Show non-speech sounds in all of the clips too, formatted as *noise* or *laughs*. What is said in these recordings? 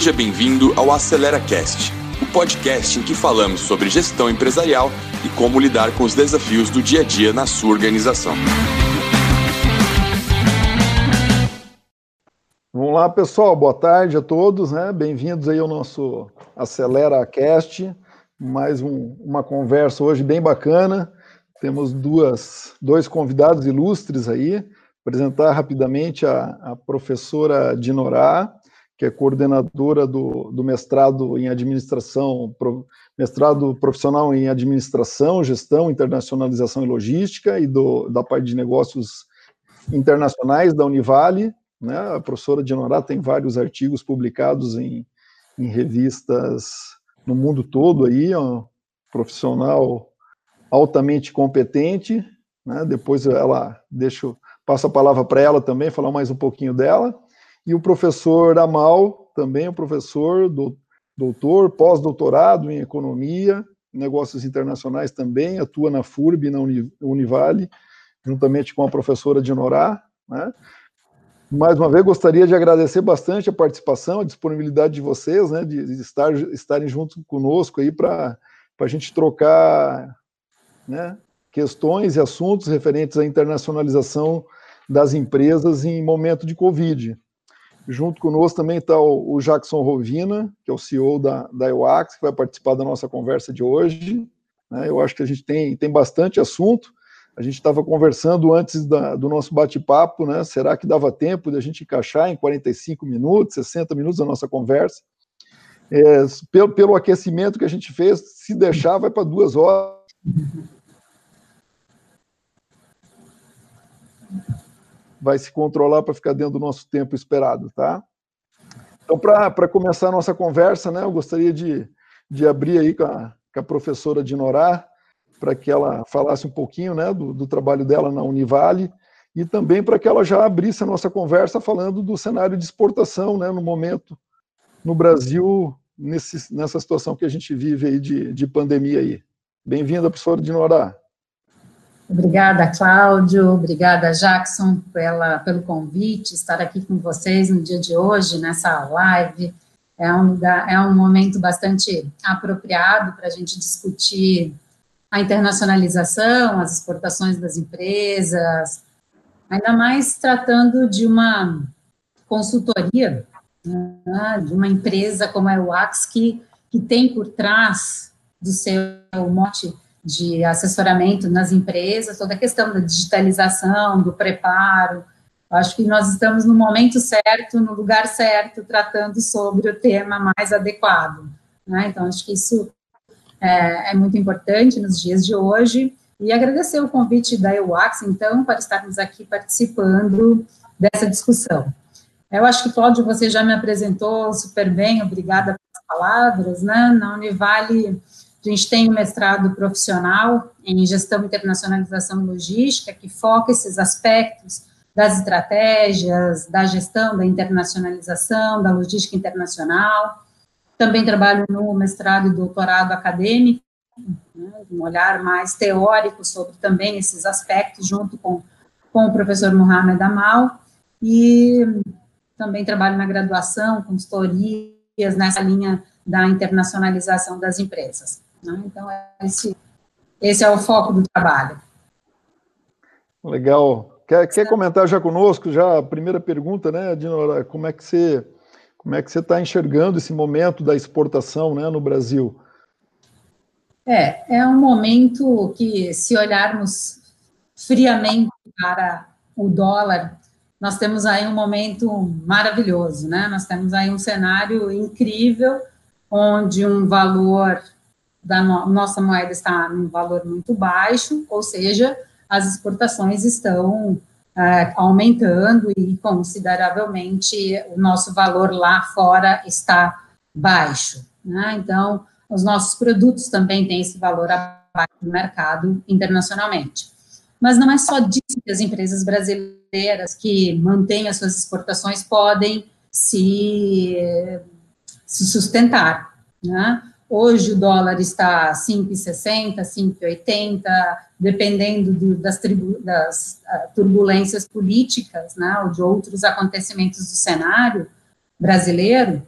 Seja bem-vindo ao Acelera Cast, o podcast em que falamos sobre gestão empresarial e como lidar com os desafios do dia a dia na sua organização. Vamos lá, pessoal. Boa tarde a todos, né? Bem-vindos aí ao nosso Acelera Cast. Mais um, uma conversa hoje bem bacana. Temos duas, dois convidados ilustres aí. Apresentar rapidamente a, a professora Dinorá, que é coordenadora do, do mestrado em administração, pro, mestrado profissional em administração, gestão, internacionalização e logística, e do, da parte de negócios internacionais da Univale. Né? A professora Dinorá tem vários artigos publicados em, em revistas no mundo todo aí, um profissional altamente competente. Né? Depois ela deixa, passo a palavra para ela também, falar mais um pouquinho dela e o professor Amal, também o professor, do, doutor, pós-doutorado em economia, negócios internacionais também, atua na FURB, na Univale, juntamente com a professora Dinorá, né? Mais uma vez, gostaria de agradecer bastante a participação, a disponibilidade de vocês, né, de estar, estarem junto conosco aí para a gente trocar né, questões e assuntos referentes à internacionalização das empresas em momento de Covid. Junto conosco também está o, o Jackson Rovina, que é o CEO da, da EUAX, que vai participar da nossa conversa de hoje. Né? Eu acho que a gente tem, tem bastante assunto. A gente estava conversando antes da, do nosso bate-papo, né? Será que dava tempo de a gente encaixar em 45 minutos, 60 minutos a nossa conversa? É, pelo, pelo aquecimento que a gente fez, se deixar, vai para duas horas vai se controlar para ficar dentro do nosso tempo esperado, tá? Então, para começar a nossa conversa, né, eu gostaria de, de abrir aí com a, com a professora Dinorá, para que ela falasse um pouquinho né, do, do trabalho dela na Univale, e também para que ela já abrisse a nossa conversa falando do cenário de exportação, né, no momento, no Brasil, nesse, nessa situação que a gente vive aí de, de pandemia aí. Bem-vinda, professora Dinorá. Obrigada, Cláudio. Obrigada, Jackson, pela, pelo convite, estar aqui com vocês no dia de hoje, nessa live. É um, lugar, é um momento bastante apropriado para a gente discutir a internacionalização, as exportações das empresas, ainda mais tratando de uma consultoria, né, de uma empresa como a UAX, que, que tem por trás do seu mote de assessoramento nas empresas, toda a questão da digitalização, do preparo. Acho que nós estamos no momento certo, no lugar certo, tratando sobre o tema mais adequado. Né? Então, acho que isso é, é, muito importante nos dias de hoje. E agradecer o convite da EUAX, então, para estarmos aqui participando dessa discussão. Eu acho que, Cláudio, você já me apresentou super bem, obrigada pelas palavras, né? Na Univale, a gente tem um mestrado profissional em gestão, internacionalização e logística, que foca esses aspectos das estratégias, da gestão, da internacionalização, da logística internacional. Também trabalho no mestrado e doutorado acadêmico, né, um olhar mais teórico sobre também esses aspectos, junto com, com o professor Mohamed Amal. E também trabalho na graduação, consultorias nessa linha da internacionalização das empresas. Né? Então, esse, esse é o foco do trabalho. Legal. Quer, quer comentar já conosco, já a primeira pergunta, né, Dinora, como é que você como é que você está enxergando esse momento da exportação né, no Brasil? É, é um momento que, se olharmos friamente para o dólar, nós temos aí um momento maravilhoso, né? Nós temos aí um cenário incrível, onde um valor da no, nossa moeda está num valor muito baixo, ou seja, as exportações estão é, aumentando e consideravelmente o nosso valor lá fora está baixo. Né? Então, os nossos produtos também têm esse valor abaixo do mercado internacionalmente. Mas não é só disso que as empresas brasileiras que mantêm as suas exportações podem se, se sustentar. Né? Hoje o dólar está 5,60, 5,80, dependendo do, das, tribu, das uh, turbulências políticas, né, ou de outros acontecimentos do cenário brasileiro.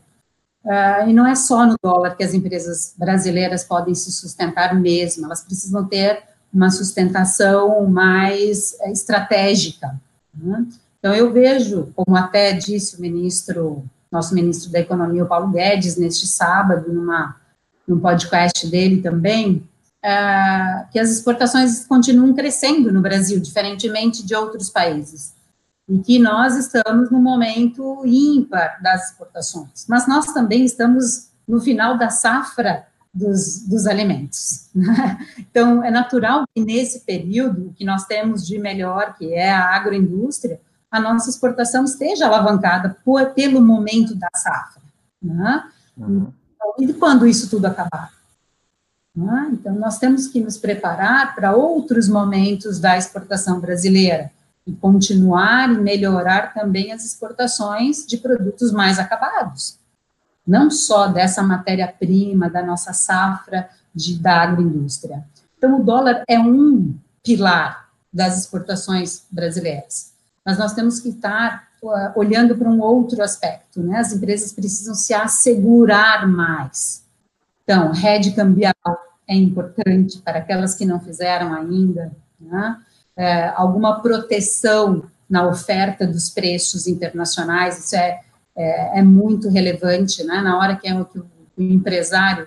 Uh, e não é só no dólar que as empresas brasileiras podem se sustentar mesmo, elas precisam ter uma sustentação mais eh, estratégica. Né? Então, eu vejo, como até disse o ministro, nosso ministro da Economia, o Paulo Guedes, neste sábado, numa, num podcast dele também, uh, que as exportações continuam crescendo no Brasil, diferentemente de outros países e que nós estamos no momento ímpar das exportações, mas nós também estamos no final da safra dos, dos alimentos. Né? Então, é natural que nesse período, que nós temos de melhor, que é a agroindústria, a nossa exportação esteja alavancada por, pelo momento da safra. Né? Uhum. E quando isso tudo acabar? Né? Então, nós temos que nos preparar para outros momentos da exportação brasileira e continuar e melhorar também as exportações de produtos mais acabados. Não só dessa matéria-prima, da nossa safra de, da agroindústria. Então, o dólar é um pilar das exportações brasileiras. Mas nós temos que estar olhando para um outro aspecto, né? As empresas precisam se assegurar mais. Então, rede cambial é importante para aquelas que não fizeram ainda, né? é, alguma proteção na oferta dos preços internacionais, isso é, é, é muito relevante, né? Na hora que, é, que o, o empresário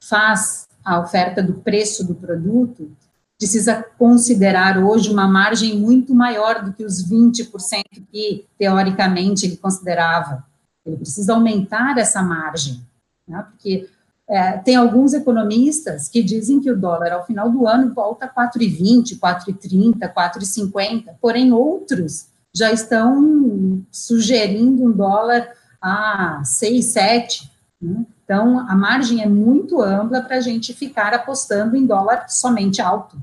faz a oferta do preço do produto, precisa considerar hoje uma margem muito maior do que os 20% que, teoricamente, ele considerava. Ele precisa aumentar essa margem, né? porque é, tem alguns economistas que dizem que o dólar, ao final do ano, volta a 4,20, 4,30, 4,50, porém outros já estão sugerindo um dólar a 6, 7. Né? Então, a margem é muito ampla para a gente ficar apostando em dólar somente alto.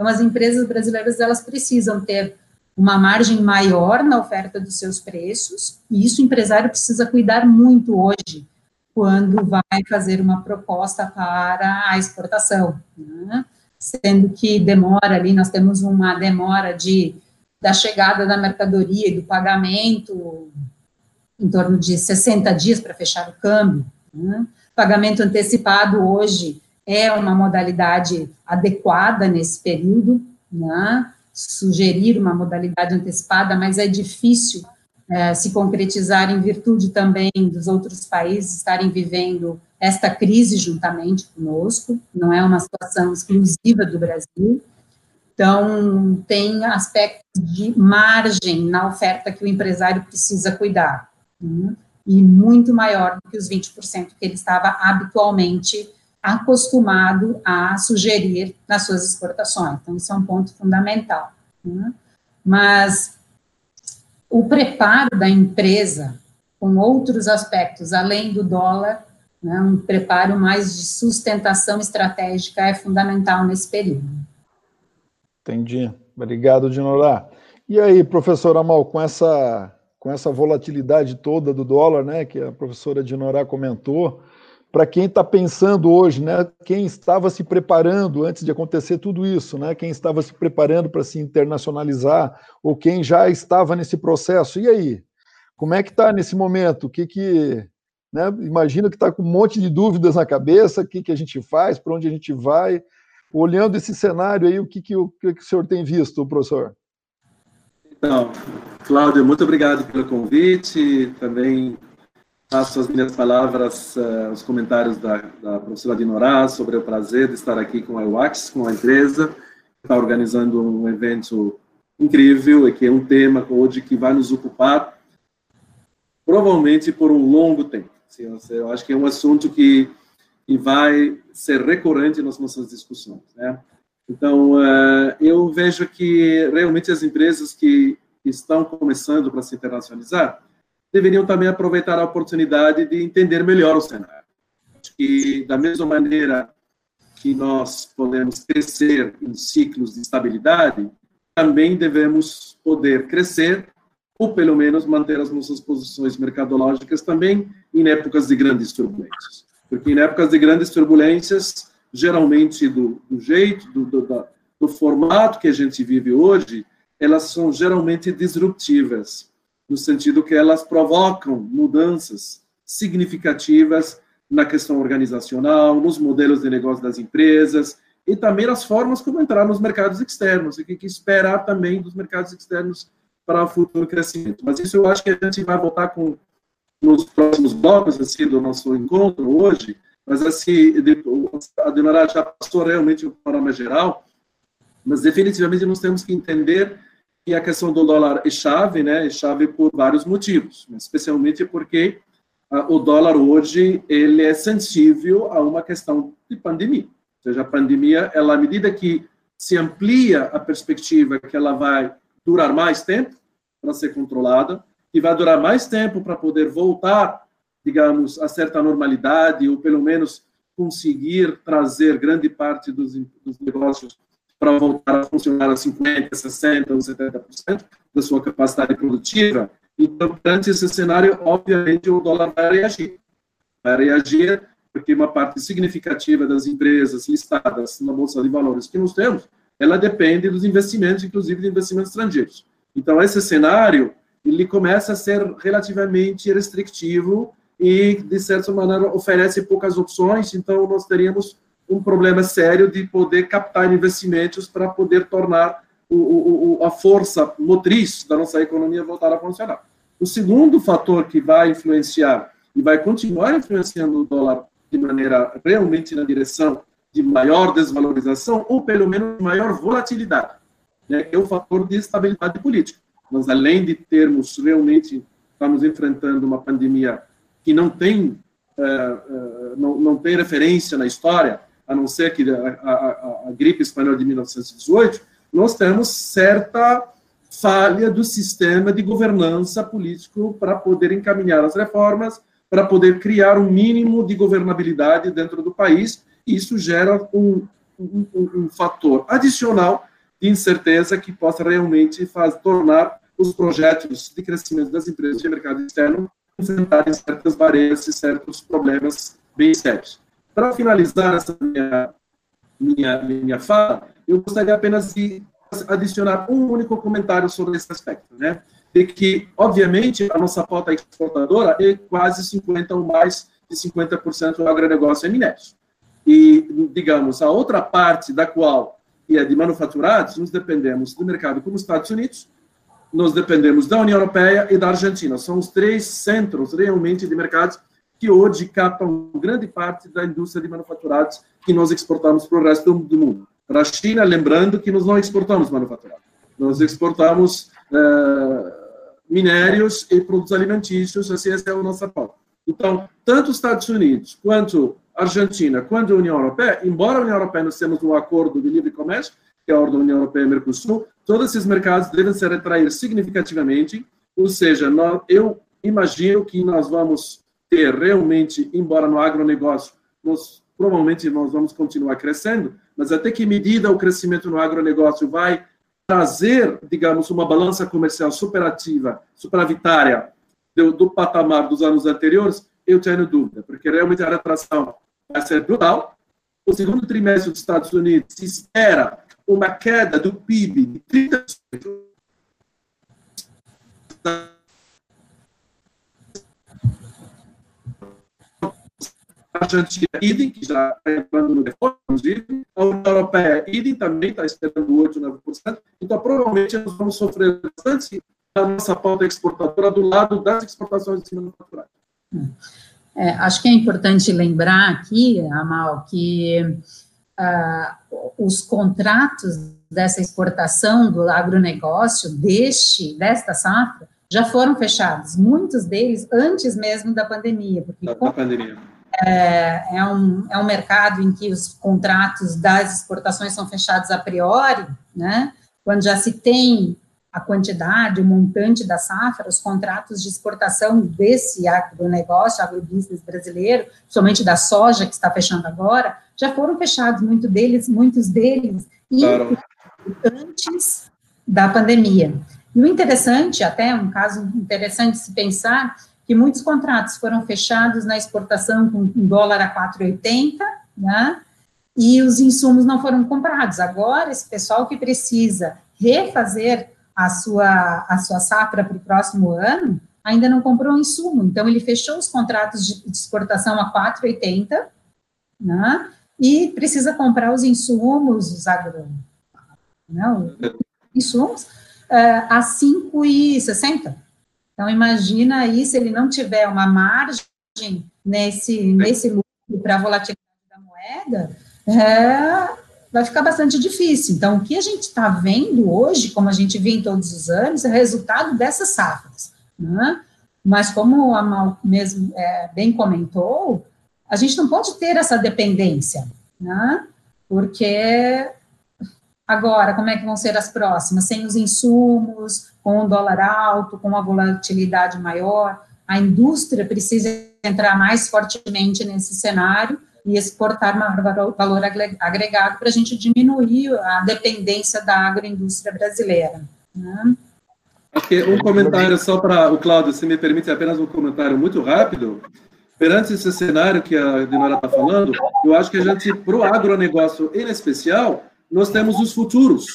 Então, as empresas brasileiras, elas precisam ter uma margem maior na oferta dos seus preços, e isso o empresário precisa cuidar muito hoje, quando vai fazer uma proposta para a exportação, né? sendo que demora ali, nós temos uma demora de da chegada da mercadoria e do pagamento em torno de 60 dias para fechar o câmbio. Né? Pagamento antecipado hoje é uma modalidade adequada nesse período, né? sugerir uma modalidade antecipada, mas é difícil é, se concretizar em virtude também dos outros países estarem vivendo esta crise juntamente conosco, não é uma situação exclusiva do Brasil. Então, tem aspectos de margem na oferta que o empresário precisa cuidar, né? e muito maior do que os 20% que ele estava habitualmente acostumado a sugerir nas suas exportações. Então, isso é um ponto fundamental. Né? Mas o preparo da empresa com outros aspectos, além do dólar, né, um preparo mais de sustentação estratégica é fundamental nesse período. Entendi. Obrigado, Dinorá. E aí, professor Amal, com essa, com essa volatilidade toda do dólar, né, que a professora Dinorá comentou, para quem está pensando hoje, né, quem estava se preparando antes de acontecer tudo isso, né, quem estava se preparando para se internacionalizar, ou quem já estava nesse processo, e aí? Como é que está nesse momento? O que que. Né, imagino que está com um monte de dúvidas na cabeça, o que, que a gente faz, para onde a gente vai. Olhando esse cenário aí, o que, que, o, que, que o senhor tem visto, professor? Então, Cláudio, muito obrigado pelo convite, também Faço as minhas palavras, uh, os comentários da, da professora Dinorá sobre o prazer de estar aqui com a UAX, com a empresa, que está organizando um evento incrível e que é um tema hoje que vai nos ocupar provavelmente por um longo tempo. Assim, eu acho que é um assunto que, que vai ser recorrente nas nossas discussões. Né? Então, uh, eu vejo que realmente as empresas que estão começando para se internacionalizar, deveriam também aproveitar a oportunidade de entender melhor o cenário. E, da mesma maneira que nós podemos crescer em ciclos de estabilidade, também devemos poder crescer, ou pelo menos manter as nossas posições mercadológicas também em épocas de grandes turbulências. Porque em épocas de grandes turbulências, geralmente do, do jeito, do, do, do formato que a gente vive hoje, elas são geralmente disruptivas no sentido que elas provocam mudanças significativas na questão organizacional, nos modelos de negócio das empresas e também nas formas como entrar nos mercados externos e o que esperar também dos mercados externos para o futuro crescimento. Mas isso eu acho que a gente vai voltar com nos próximos blocos assim, do nosso encontro hoje, mas assim, a Dinará já passou realmente o panorama geral, mas definitivamente nós temos que entender que a questão do dólar é chave, né, é chave por vários motivos, especialmente porque o dólar hoje ele é sensível a uma questão de pandemia. Ou seja, a pandemia, ela, à medida que se amplia a perspectiva que ela vai durar mais tempo para ser controlada, que vai durar mais tempo para poder voltar, digamos, a certa normalidade, ou pelo menos conseguir trazer grande parte dos, dos negócios para voltar a funcionar a 50%, 60% ou 70% da sua capacidade produtiva, então, perante esse cenário, obviamente, o dólar vai reagir. Vai reagir porque uma parte significativa das empresas listadas na Bolsa de Valores que nós temos, ela depende dos investimentos, inclusive de investimentos estrangeiros. Então, esse cenário, ele começa a ser relativamente restritivo e, de certa maneira, oferece poucas opções, então nós teríamos um problema sério de poder captar investimentos para poder tornar o, o, a força motriz da nossa economia voltar a funcionar. O segundo fator que vai influenciar e vai continuar influenciando o dólar de maneira realmente na direção de maior desvalorização ou pelo menos maior volatilidade, né, é o fator de estabilidade política. Nós, além de termos realmente, estamos enfrentando uma pandemia que não tem, uh, uh, não, não tem referência na história, a não ser que a, a, a gripe espanhola de 1918, nós temos certa falha do sistema de governança político para poder encaminhar as reformas, para poder criar um mínimo de governabilidade dentro do país, e isso gera um, um, um fator adicional de incerteza que possa realmente faz, tornar os projetos de crescimento das empresas de mercado externo enfrentarem certas barreiras e certos problemas bem sérios. Para finalizar essa minha, minha, minha fala, eu gostaria apenas de adicionar um único comentário sobre esse aspecto, né? De que, obviamente, a nossa pauta exportadora é quase 50% ou mais de 50% do agronegócio é minérios. E, digamos, a outra parte da qual é de manufaturados, nós dependemos do mercado como os Estados Unidos, nós dependemos da União Europeia e da Argentina. São os três centros realmente de mercados que hoje captam grande parte da indústria de manufaturados que nós exportamos para o resto do mundo. Para a China, lembrando que nós não exportamos manufaturado, nós exportamos uh, minérios e produtos alimentícios, assim, essa é a nossa pauta. Então, tanto os Estados Unidos, quanto a Argentina, quanto a União Europeia, embora a União Europeia nós temos um acordo de livre comércio, que é a Ordem União Europeia e Mercosul, todos esses mercados devem se retrair significativamente, ou seja, nós, eu imagino que nós vamos ter realmente, embora no agronegócio, nós, provavelmente nós vamos continuar crescendo, mas até que medida o crescimento no agronegócio vai trazer, digamos, uma balança comercial superativa, superavitária do, do patamar dos anos anteriores, eu tenho dúvida, porque realmente a retração vai ser brutal. O segundo trimestre dos Estados Unidos se espera uma queda do PIB de 30%. Argentina, idem, que já está entrando no default, a União Europeia, idem, também está esperando 8, 9%. Então, provavelmente, nós vamos sofrer bastante a nossa pauta exportadora do lado das exportações de manufaturais. É, acho que é importante lembrar aqui, Amal, que uh, os contratos dessa exportação do agronegócio deste, desta safra, já foram fechados, muitos deles antes mesmo da pandemia. Porque da, da pandemia é, é, um, é um mercado em que os contratos das exportações são fechados a priori, né? Quando já se tem a quantidade, o montante da safra, os contratos de exportação desse agronegócio, agrobusiness brasileiro, somente da soja que está fechando agora, já foram fechados muito deles, muitos deles claro. antes da pandemia. E o interessante, até um caso interessante se pensar, que muitos contratos foram fechados na exportação com dólar a 4,80, né? E os insumos não foram comprados. Agora, esse pessoal que precisa refazer a sua, a sua safra para o próximo ano, ainda não comprou insumo, então ele fechou os contratos de exportação a 4,80, né, e precisa comprar os insumos, os agro, né, os insumos, uh, a 5,60. Então, imagina aí, se ele não tiver uma margem nesse, nesse lucro para a volatilidade da moeda, é, vai ficar bastante difícil. Então, o que a gente está vendo hoje, como a gente vê em todos os anos, é resultado dessas safras. Né? Mas, como a Mal mesmo é, bem comentou, a gente não pode ter essa dependência, né? porque agora, como é que vão ser as próximas? Sem os insumos, com o dólar alto, com uma volatilidade maior, a indústria precisa entrar mais fortemente nesse cenário, e exportar maior valor agregado para a gente diminuir a dependência da agroindústria brasileira. Né? Okay, um comentário só para o Cláudio, se me permite apenas um comentário muito rápido. Perante esse cenário que a Dinora está falando, eu acho que a gente, para o agronegócio em especial, nós temos os futuros,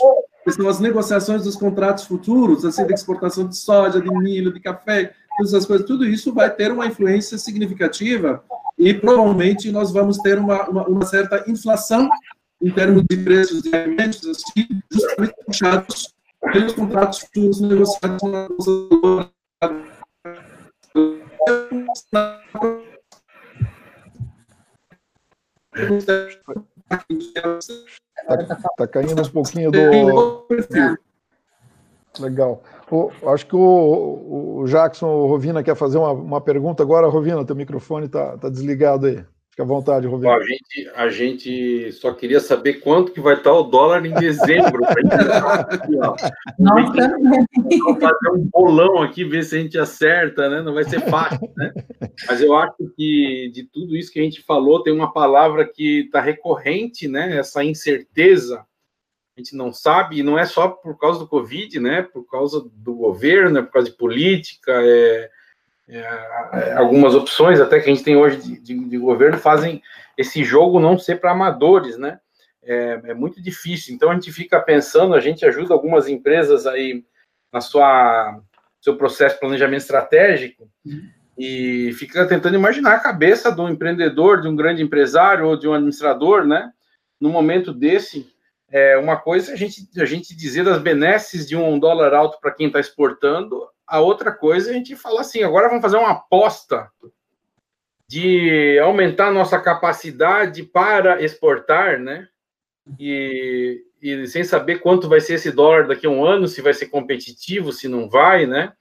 que são as negociações dos contratos futuros, assim, de exportação de soja, de milho, de café, todas essas coisas, tudo isso vai ter uma influência significativa e provavelmente nós vamos ter uma, uma, uma certa inflação em termos de preços de alimentos, assim, justamente puxados pelos contratos futuros negociados na Bolsa Está tá caindo um pouquinho do. Legal. O, acho que o, o Jackson o Rovina quer fazer uma, uma pergunta agora. Rovina, teu microfone está tá desligado aí. Fica à vontade, Rovina. a, gente, a gente só queria saber quanto que vai estar o dólar em dezembro. *laughs* Vamos fazer um bolão aqui, ver se a gente acerta, né? Não vai ser fácil, né? Mas eu acho que de tudo isso que a gente falou, tem uma palavra que está recorrente, né? Essa incerteza a gente não sabe, e não é só por causa do Covid, né? Por causa do governo, é por causa de política, é, é, é, algumas opções até que a gente tem hoje de, de, de governo fazem esse jogo não ser para amadores, né? É, é, muito difícil. Então a gente fica pensando, a gente ajuda algumas empresas aí na sua seu processo de planejamento estratégico e fica tentando imaginar a cabeça de um empreendedor, de um grande empresário ou de um administrador, né? No momento desse, é, uma coisa é a gente, a gente dizer das benesses de um dólar alto para quem está exportando, a outra coisa é a gente falar assim: agora vamos fazer uma aposta de aumentar nossa capacidade para exportar, né? E, e sem saber quanto vai ser esse dólar daqui a um ano, se vai ser competitivo, se não vai, né?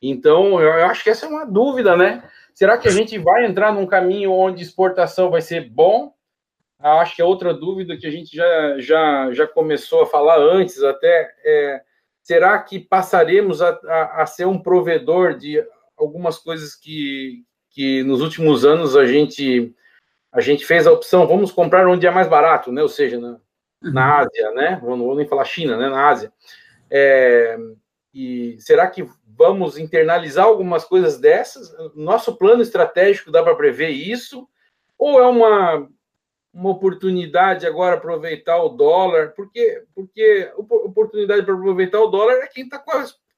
Então, eu acho que essa é uma dúvida, né? Será que a gente vai entrar num caminho onde exportação vai ser bom acho que a outra dúvida que a gente já, já, já começou a falar antes até é será que passaremos a, a, a, ser um provedor de algumas coisas que, que nos últimos anos a gente a gente fez a opção vamos comprar onde é mais barato, né? Ou seja, na, na uhum. Ásia, né? Não vou nem falar China, né? Na Ásia. É, e será que vamos internalizar algumas coisas dessas? Nosso plano estratégico dá para prever isso? Ou é uma uma oportunidade agora aproveitar o dólar, porque porque oportunidade para aproveitar o dólar é quem está com,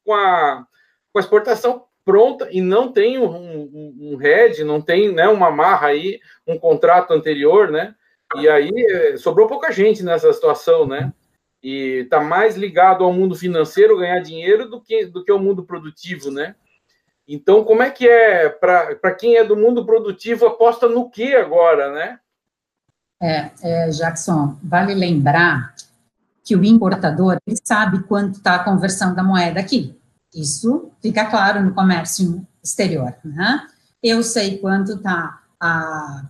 com, a, com a exportação pronta e não tem um, um, um head, não tem né, uma marra aí, um contrato anterior, né? E aí é, sobrou pouca gente nessa situação, né? E está mais ligado ao mundo financeiro ganhar dinheiro do que do que ao mundo produtivo, né? Então, como é que é para quem é do mundo produtivo aposta no que agora, né? É, é, Jackson, vale lembrar que o importador ele sabe quanto está a conversão da moeda aqui. Isso fica claro no comércio exterior. Né? Eu sei quanto está a,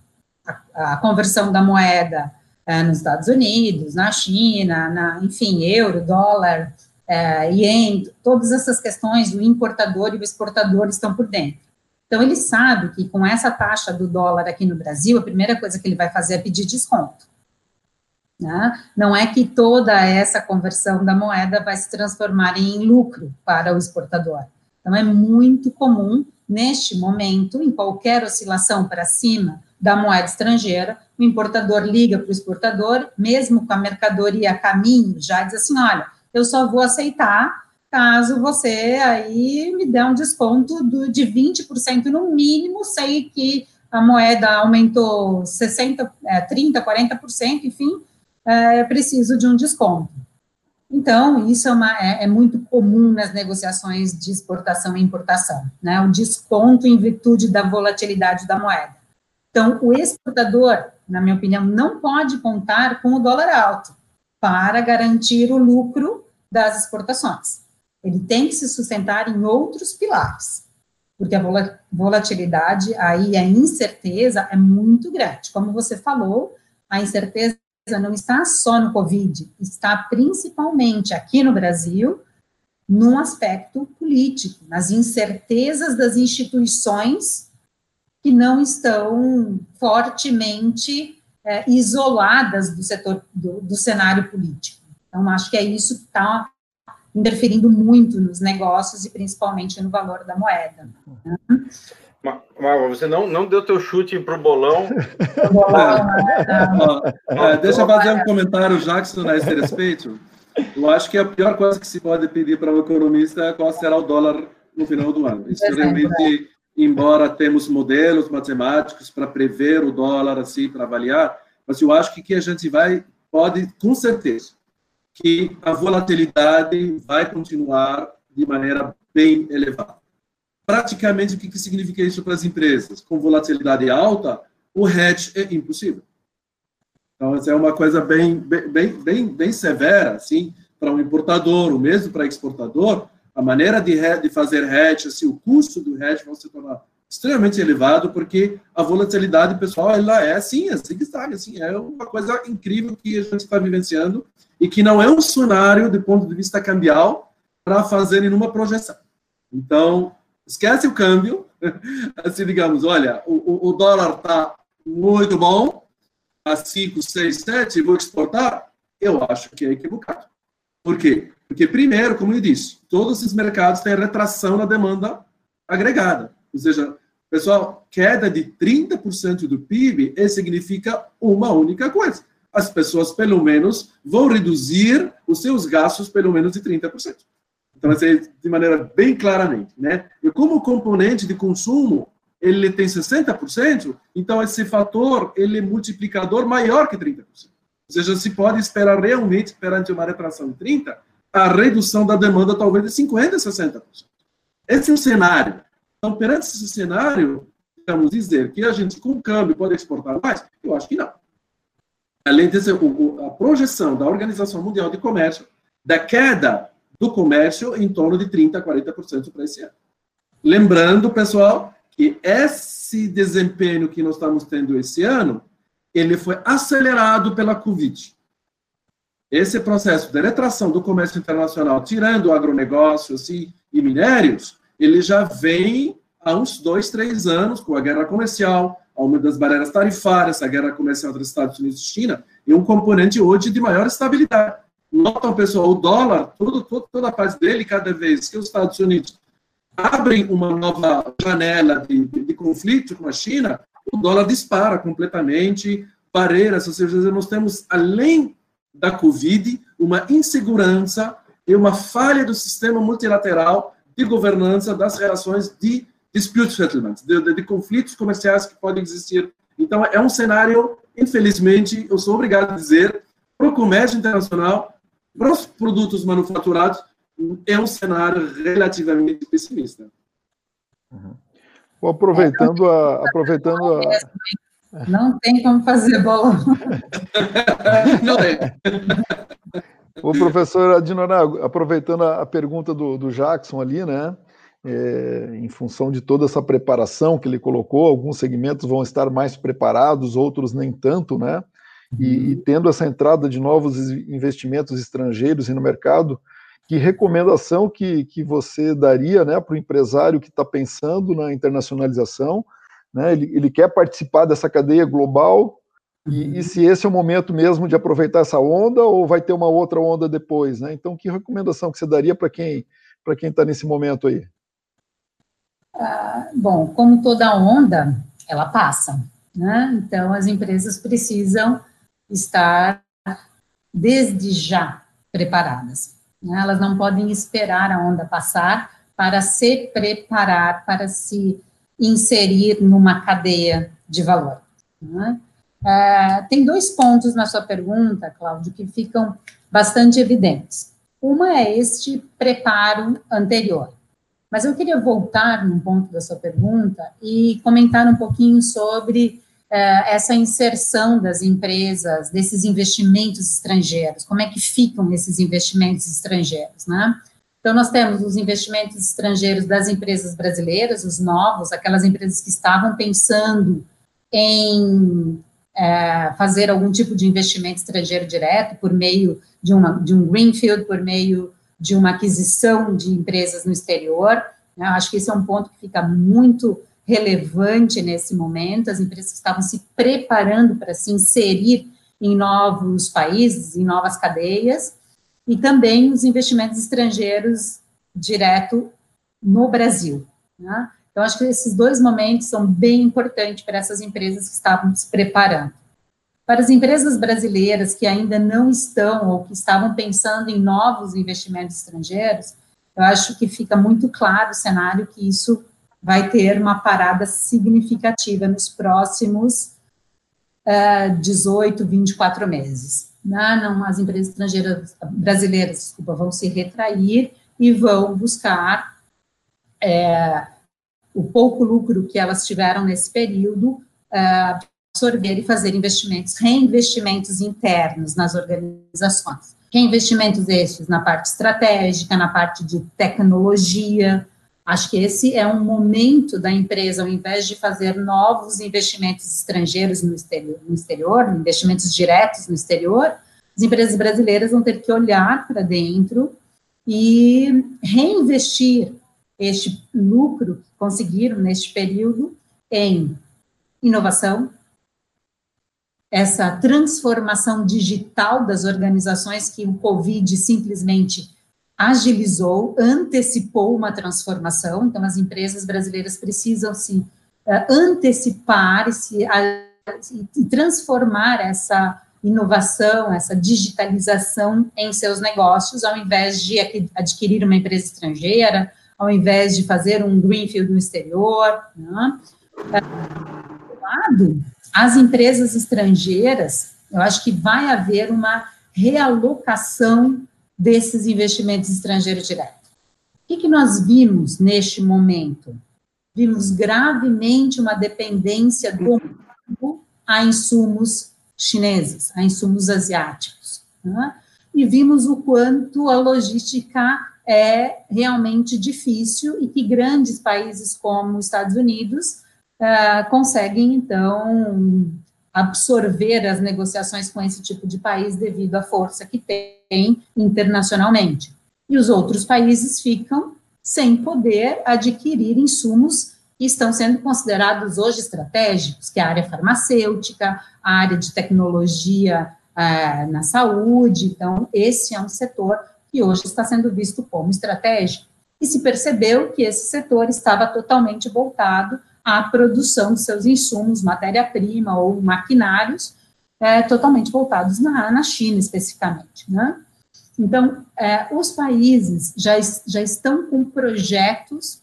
a, a, conversão da moeda é, nos Estados Unidos, na China, na, enfim, euro, dólar, é, ien, todas essas questões do importador e do exportador estão por dentro. Então, ele sabe que com essa taxa do dólar aqui no Brasil, a primeira coisa que ele vai fazer é pedir desconto. Né? Não é que toda essa conversão da moeda vai se transformar em lucro para o exportador. Então, é muito comum, neste momento, em qualquer oscilação para cima da moeda estrangeira, o importador liga para o exportador, mesmo com a mercadoria a caminho, já diz assim: olha, eu só vou aceitar caso você aí me dê um desconto do, de 20% no mínimo, sei que a moeda aumentou 60, é, 30, 40%, enfim, é, preciso de um desconto. Então, isso é, uma, é, é, muito comum nas negociações de exportação e importação, né? O desconto em virtude da volatilidade da moeda. Então, o exportador, na minha opinião, não pode contar com o dólar alto para garantir o lucro das exportações. Ele tem que se sustentar em outros pilares, porque a volatilidade, aí a incerteza é muito grande. Como você falou, a incerteza não está só no Covid, está principalmente aqui no Brasil, num aspecto político, nas incertezas das instituições que não estão fortemente é, isoladas do setor do, do, cenário político. Então, acho que é isso que está interferindo muito nos negócios e principalmente no valor da moeda. Né? Mas você não, não deu teu chute para o bolão. *laughs* é, deixa eu fazer um comentário, Jackson, a esse respeito. Eu acho que a pior coisa que se pode pedir para o economista é qual será o dólar no final do ano. Isso realmente embora temos modelos matemáticos para prever o dólar, assim, para avaliar, mas eu acho que que a gente vai, pode, com certeza, que a volatilidade vai continuar de maneira bem elevada. Praticamente, o que, que significa isso para as empresas? Com volatilidade alta, o hedge é impossível. Então, essa é uma coisa bem, bem, bem, bem severa, assim, para um importador, ou mesmo para exportador, a maneira de, de fazer hedge, assim, o custo do hedge vai se tornar extremamente elevado, porque a volatilidade, pessoal, ela é assim, é zigue-zague, assim, é uma coisa incrível que a gente está vivenciando e que não é um cenário, do ponto de vista cambial, para fazer nenhuma projeção. Então, esquece o câmbio, *laughs* assim, digamos, olha, o, o dólar está muito bom, a 5, 6, 7, vou exportar, eu acho que é equivocado. Por quê? Porque, primeiro, como eu disse, todos esses mercados têm retração na demanda agregada. Ou seja, pessoal, queda de 30% do PIB significa uma única coisa. As pessoas, pelo menos, vão reduzir os seus gastos pelo menos de 30%. Então, de maneira bem claramente, né? E como o componente de consumo ele tem 60%, então esse fator ele é multiplicador maior que 30%. Ou seja, se pode esperar realmente perante uma retração de 30, a redução da demanda talvez de 50% a 60%. Esse é o cenário. Então, perante esse cenário, vamos dizer que a gente, com câmbio, pode exportar mais? Eu acho que não. Além disso, a projeção da Organização Mundial de Comércio da queda do comércio em torno de 30% a 40% para esse ano. Lembrando, pessoal, que esse desempenho que nós estamos tendo esse ano, ele foi acelerado pela Covid. Esse processo de retração do comércio internacional, tirando o agronegócio e minérios, ele já vem há uns dois, três anos, com a guerra comercial, aumento das barreiras tarifárias, a guerra comercial entre Estados Unidos e China, e um componente hoje de maior estabilidade. Notam, pessoal, o dólar, todo, todo, toda a parte dele, cada vez que os Estados Unidos abrem uma nova janela de, de, de conflito com a China, o dólar dispara completamente, barreiras, ou seja, nós temos, além da Covid, uma insegurança e uma falha do sistema multilateral de governança das relações de dispute settlement, de, de, de, conflitos comerciais que podem existir. Então, é um cenário, infelizmente, eu sou obrigado a dizer, para o comércio internacional, para os produtos manufaturados, é um cenário relativamente pessimista. Uhum. aproveitando a, aproveitando a, não tem como fazer bolão. *laughs* Não é. *laughs* O professor Adinonago, aproveitando a pergunta do, do Jackson ali, né? É, em função de toda essa preparação que ele colocou, alguns segmentos vão estar mais preparados, outros nem tanto, né? E, uhum. e tendo essa entrada de novos investimentos estrangeiros no mercado, que recomendação que, que você daria né, para o empresário que está pensando na internacionalização né? Ele, ele quer participar dessa cadeia global e, e, se esse é o momento mesmo de aproveitar essa onda ou vai ter uma outra onda depois, né? Então, que recomendação que você daria para quem para quem está nesse momento aí? Ah, bom, como toda onda, ela passa, né? Então, as empresas precisam estar desde já preparadas. Né? Elas não podem esperar a onda passar para se preparar, para se inserir numa cadeia de valor. Né? É, tem dois pontos na sua pergunta, Cláudio, que ficam bastante evidentes. Uma é este preparo anterior. Mas eu queria voltar num ponto da sua pergunta e comentar um pouquinho sobre é, essa inserção das empresas, desses investimentos estrangeiros, como é que ficam esses investimentos estrangeiros, né? Então, nós temos os investimentos estrangeiros das empresas brasileiras, os novos, aquelas empresas que estavam pensando em é, fazer algum tipo de investimento estrangeiro direto por meio de, uma, de um greenfield, por meio de uma aquisição de empresas no exterior. Né? Acho que esse é um ponto que fica muito relevante nesse momento. As empresas estavam se preparando para se inserir em novos países, em novas cadeias, e também os investimentos estrangeiros direto no Brasil. Né? Então, acho que esses dois momentos são bem importantes para essas empresas que estavam se preparando. Para as empresas brasileiras que ainda não estão ou que estavam pensando em novos investimentos estrangeiros, eu acho que fica muito claro o cenário que isso vai ter uma parada significativa nos próximos uh, 18, 24 meses. Não, não, as empresas estrangeiras brasileiras, desculpa, vão se retrair e vão buscar é, o pouco lucro que elas tiveram nesse período uh, absorver e fazer investimentos, reinvestimentos internos nas organizações. Reinvestimentos esses na parte estratégica, na parte de tecnologia. Acho que esse é um momento da empresa, ao invés de fazer novos investimentos estrangeiros no exterior, no exterior investimentos diretos no exterior, as empresas brasileiras vão ter que olhar para dentro e reinvestir este lucro que conseguiram neste período em inovação, essa transformação digital das organizações que o Covid simplesmente agilizou, antecipou uma transformação. Então, as empresas brasileiras precisam se uh, antecipar e, se, e transformar essa inovação, essa digitalização em seus negócios, ao invés de adquirir uma empresa estrangeira, ao invés de fazer um greenfield no exterior. Né? Do lado, as empresas estrangeiras, eu acho que vai haver uma realocação desses investimentos estrangeiros diretos. O que, que nós vimos neste momento? Vimos gravemente uma dependência do mundo a insumos chineses, a insumos asiáticos. Né? E vimos o quanto a logística é realmente difícil e que grandes países como os Estados Unidos uh, conseguem, então, absorver as negociações com esse tipo de país devido à força que tem internacionalmente. E os outros países ficam sem poder adquirir insumos que estão sendo considerados hoje estratégicos, que é a área farmacêutica, a área de tecnologia uh, na saúde. Então, esse é um setor que hoje está sendo visto como estratégico. E se percebeu que esse setor estava totalmente voltado a produção de seus insumos, matéria-prima ou maquinários, é, totalmente voltados na, na China, especificamente. Né? Então, é, os países já, já estão com projetos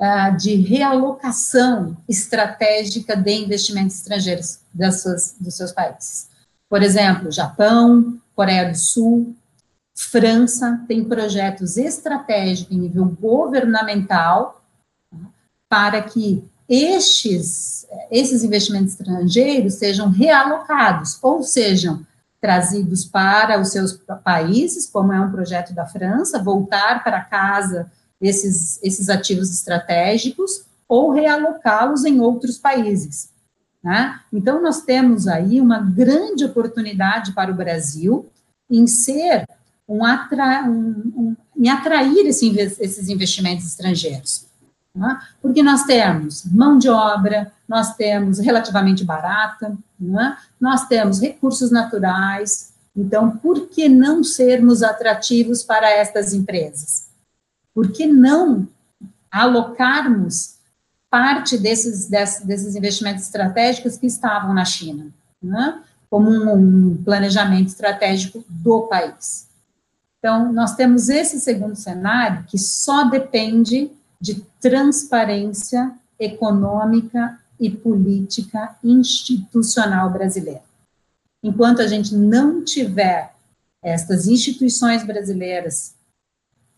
é, de realocação estratégica de investimentos estrangeiros das suas, dos seus países. Por exemplo, Japão, Coreia do Sul, França tem projetos estratégicos em nível governamental para que estes, esses investimentos estrangeiros sejam realocados, ou sejam trazidos para os seus países, como é um projeto da França, voltar para casa esses, esses ativos estratégicos, ou realocá-los em outros países. Né? Então, nós temos aí uma grande oportunidade para o Brasil em ser um, atra, um, em atrair esse, esses investimentos estrangeiros. Né? Porque nós temos mão de obra, nós temos relativamente barata, né? nós temos recursos naturais, então, por que não sermos atrativos para estas empresas? Por que não alocarmos parte desses, desses, investimentos estratégicos que estavam na China, né? como um, um planejamento estratégico do país? Então, nós temos esse segundo cenário que só depende de transparência econômica e política institucional brasileira. Enquanto a gente não tiver estas instituições brasileiras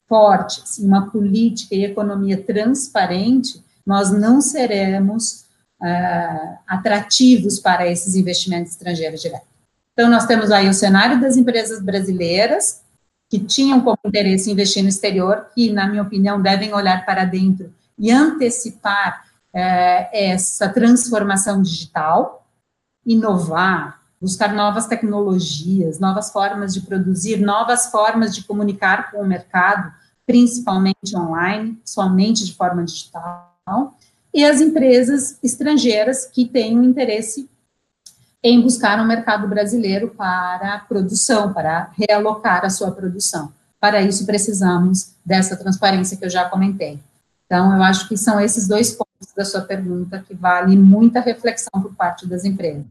fortes, uma política e economia transparente, nós não seremos uh, atrativos para esses investimentos estrangeiros diretos. Então, nós temos aí o cenário das empresas brasileiras, que tinham como interesse investir no exterior, que, na minha opinião, devem olhar para dentro e antecipar uh, essa transformação digital, inovar, buscar novas tecnologias, novas formas de produzir, novas formas de comunicar com o mercado, principalmente online, somente de forma digital, e as empresas estrangeiras que têm um interesse em buscar um mercado brasileiro para a produção, para realocar a sua produção. Para isso, precisamos dessa transparência que eu já comentei. Então, eu acho que são esses dois pontos da sua pergunta que vale muita reflexão por parte das empresas.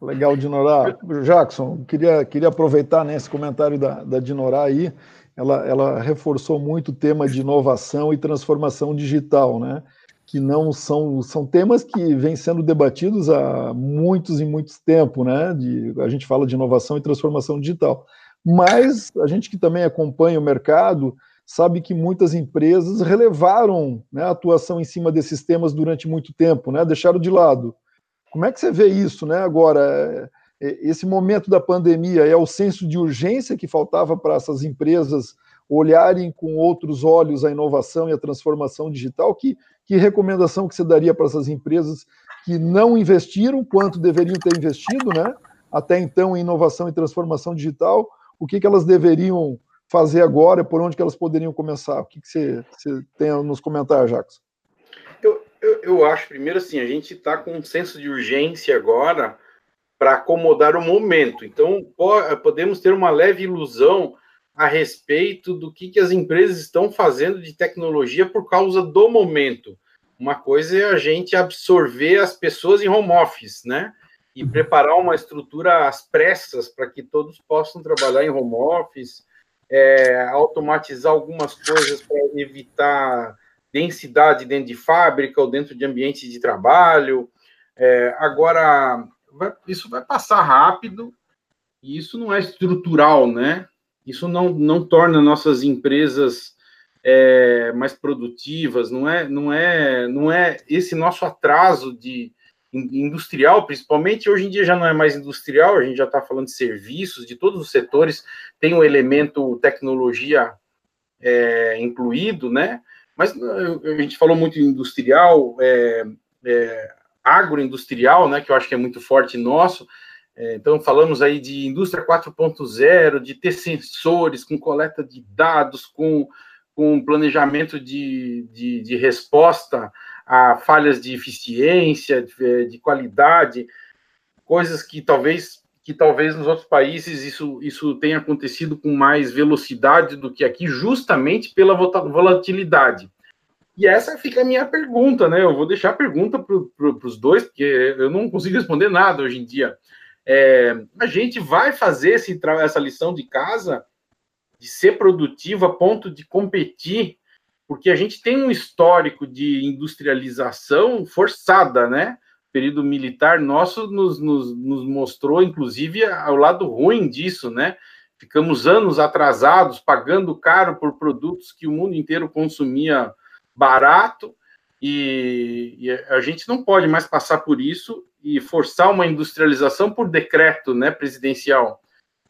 Legal, Dinorá. Jackson, queria, queria aproveitar né, comentário da, da Dinorá aí, ela, ela reforçou muito o tema de inovação e transformação digital, né? Que não são são temas que vêm sendo debatidos há muitos e muitos tempos, né? De, a gente fala de inovação e transformação digital. Mas a gente que também acompanha o mercado sabe que muitas empresas relevaram né, a atuação em cima desses temas durante muito tempo, né? Deixaram de lado. Como é que você vê isso, né? Agora, é, é, esse momento da pandemia é o senso de urgência que faltava para essas empresas olharem com outros olhos a inovação e a transformação digital? Que, que recomendação que você daria para essas empresas que não investiram quanto deveriam ter investido, né? Até então em inovação e transformação digital, o que, que elas deveriam fazer agora, por onde que elas poderiam começar? O que, que você, você tem a nos comentar, Jacques? Eu, eu, eu acho, primeiro assim, a gente está com um senso de urgência agora para acomodar o momento. Então, podemos ter uma leve ilusão a respeito do que, que as empresas estão fazendo de tecnologia por causa do momento. Uma coisa é a gente absorver as pessoas em home office, né? E preparar uma estrutura às pressas para que todos possam trabalhar em home office, é, automatizar algumas coisas para evitar densidade dentro de fábrica ou dentro de ambiente de trabalho. É, agora, vai, isso vai passar rápido e isso não é estrutural, né? Isso não, não torna nossas empresas é, mais produtivas, não é, não é, não é esse nosso atraso de industrial, principalmente hoje em dia já não é mais industrial, a gente já está falando de serviços, de todos os setores, tem o um elemento tecnologia é, incluído, né? Mas a gente falou muito industrial, é, é, agroindustrial, né? Que eu acho que é muito forte nosso. É, então, falamos aí de indústria 4.0, de ter sensores com coleta de dados, com, com planejamento de, de, de resposta a falhas de eficiência, de, de, qualidade, coisas que talvez que talvez nos outros países isso, isso tenha acontecido com mais velocidade do que aqui, justamente pela volatilidade. E essa fica a minha pergunta, né? Eu vou deixar a pergunta para pro, os dois, porque eu não consigo responder nada hoje em dia. É, a gente vai fazer esse, essa lição de casa de ser produtivo a ponto de competir, porque a gente tem um histórico de industrialização forçada, né? O período militar nosso nos, nos, nos mostrou, inclusive, o lado ruim disso, né? Ficamos anos atrasados, pagando caro por produtos que o mundo inteiro consumia barato, e, e, a gente não pode mais passar por isso e forçar uma industrialização por decreto né, presidencial.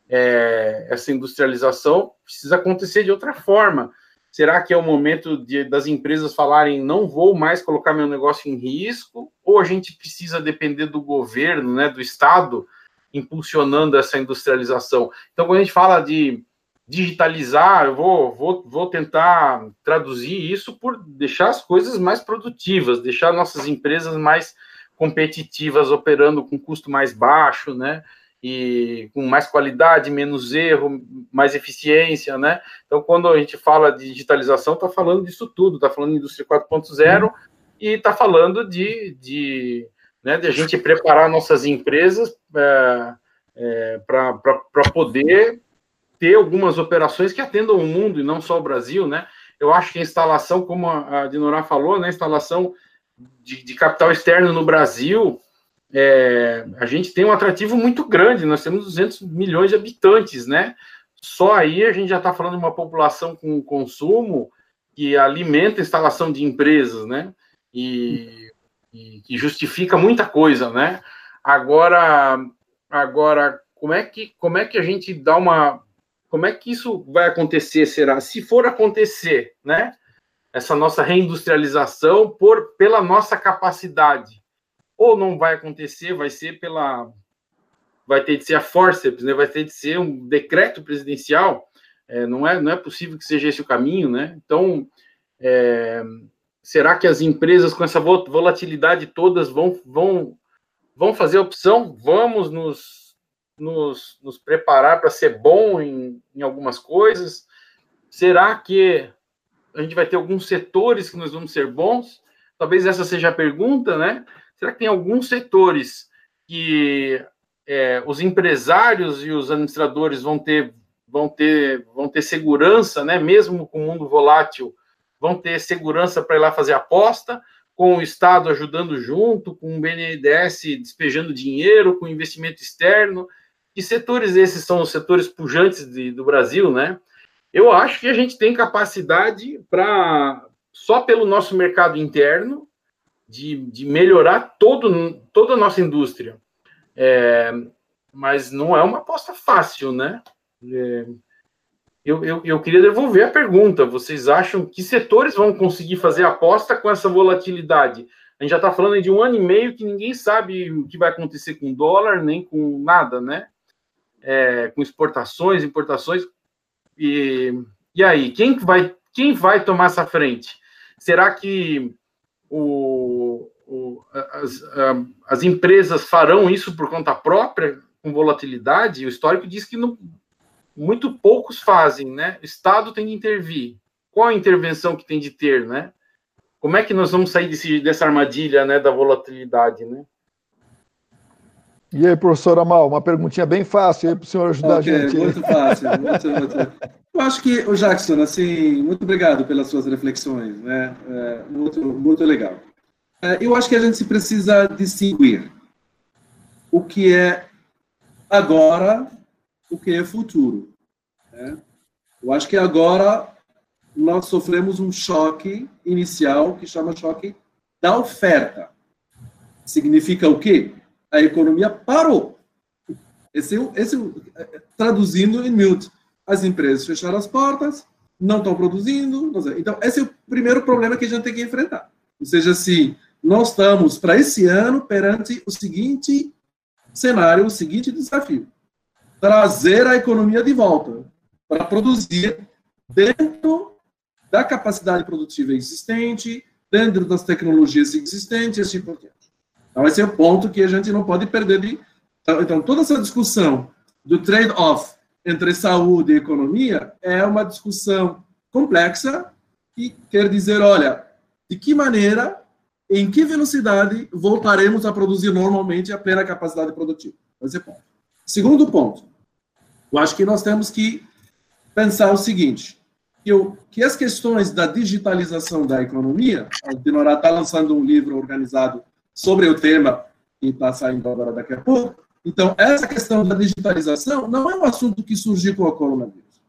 É, essa industrialização precisa acontecer de outra forma. Será que é o momento de, das empresas falarem não vou mais colocar meu negócio em risco? Ou a gente precisa depender do governo, né, do Estado, impulsionando essa industrialização? Então, quando a gente fala de digitalizar, eu vou, vou, vou tentar traduzir isso por deixar as coisas mais produtivas, deixar nossas empresas mais competitivas, operando com custo mais baixo, né? E com mais qualidade, menos erro, mais eficiência, né? Então, quando a gente fala de digitalização, está falando disso tudo, está falando de indústria 4.0 uhum. e está falando de, de, né, de a gente preparar nossas empresas é, é, para poder ter algumas operações que atendam o mundo e não só o Brasil, né? Eu acho que a instalação, como a Dinorá falou, né, a instalação de, de capital externo no Brasil, é, a gente tem um atrativo muito grande, nós temos 200 milhões de habitantes, né? Só aí a gente já está falando de uma população com consumo que alimenta a instalação de empresas, né? E, e que justifica muita coisa, né? Agora, agora como é que como é que a gente dá uma como é que isso vai acontecer? Será se for acontecer, né? Essa nossa reindustrialização por pela nossa capacidade, ou não vai acontecer, vai ser pela vai ter de ser a forceps, né? Vai ter de ser um decreto presidencial. É, não é não é possível que seja esse o caminho, né? Então, é, será que as empresas com essa volatilidade todas vão vão vão fazer a opção? Vamos nos nos, nos preparar para ser bom em, em algumas coisas? Será que a gente vai ter alguns setores que nós vamos ser bons? Talvez essa seja a pergunta, né? Será que tem alguns setores que é, os empresários e os administradores vão ter vão ter vão ter segurança, né? Mesmo com o mundo volátil, vão ter segurança para ir lá fazer aposta, com o Estado ajudando junto, com o BNDES despejando dinheiro, com investimento externo. Que setores esses são os setores pujantes de, do Brasil, né? Eu acho que a gente tem capacidade para, só pelo nosso mercado interno, de, de melhorar todo, toda a nossa indústria. É, mas não é uma aposta fácil, né? É, eu, eu, eu, queria devolver a pergunta. Vocês acham que setores vão conseguir fazer aposta com essa volatilidade? A gente já está falando de um ano e meio que ninguém sabe o que vai acontecer com o dólar, nem com nada, né? é, com exportações, importações. E, e aí, quem vai, quem vai tomar essa frente? Será que o, o, as, as empresas farão isso por conta própria, com volatilidade? O histórico diz que não, muito poucos fazem, né? O Estado tem de intervir. Qual a intervenção que tem de ter, né? Como é que nós vamos sair desse, dessa armadilha, né, da volatilidade, né? E aí, professor Amal, uma perguntinha bem fácil aí para o senhor ajudar okay, a gente. Muito fácil, muito, muito. Eu acho que, o Jackson, assim, muito obrigado pelas suas reflexões, né? É, muito, muito legal. É, eu acho que a gente precisa distinguir o que é agora, o que é futuro. Né? Eu acho que agora nós sofremos um choque inicial que chama choque da oferta. Significa o quê? A economia parou. Esse, esse, traduzindo em miúdos, as empresas fecharam as portas, não estão produzindo. Então, esse é o primeiro problema que a gente tem que enfrentar. Ou seja, se nós estamos, para esse ano, perante o seguinte cenário, o seguinte desafio: trazer a economia de volta para produzir dentro da capacidade produtiva existente, dentro das tecnologias existentes assim por diante. Então, esse é o ponto que a gente não pode perder de. Então, toda essa discussão do trade-off entre saúde e economia é uma discussão complexa e quer dizer, olha, de que maneira, em que velocidade voltaremos a produzir normalmente a plena capacidade produtiva. Esse é ponto. Segundo ponto, eu acho que nós temos que pensar o seguinte, que, eu, que as questões da digitalização da economia, a Dinorá está lançando um livro organizado sobre o tema que está saindo agora daqui a pouco. Então, essa questão da digitalização não é um assunto que surgiu com o coronavírus.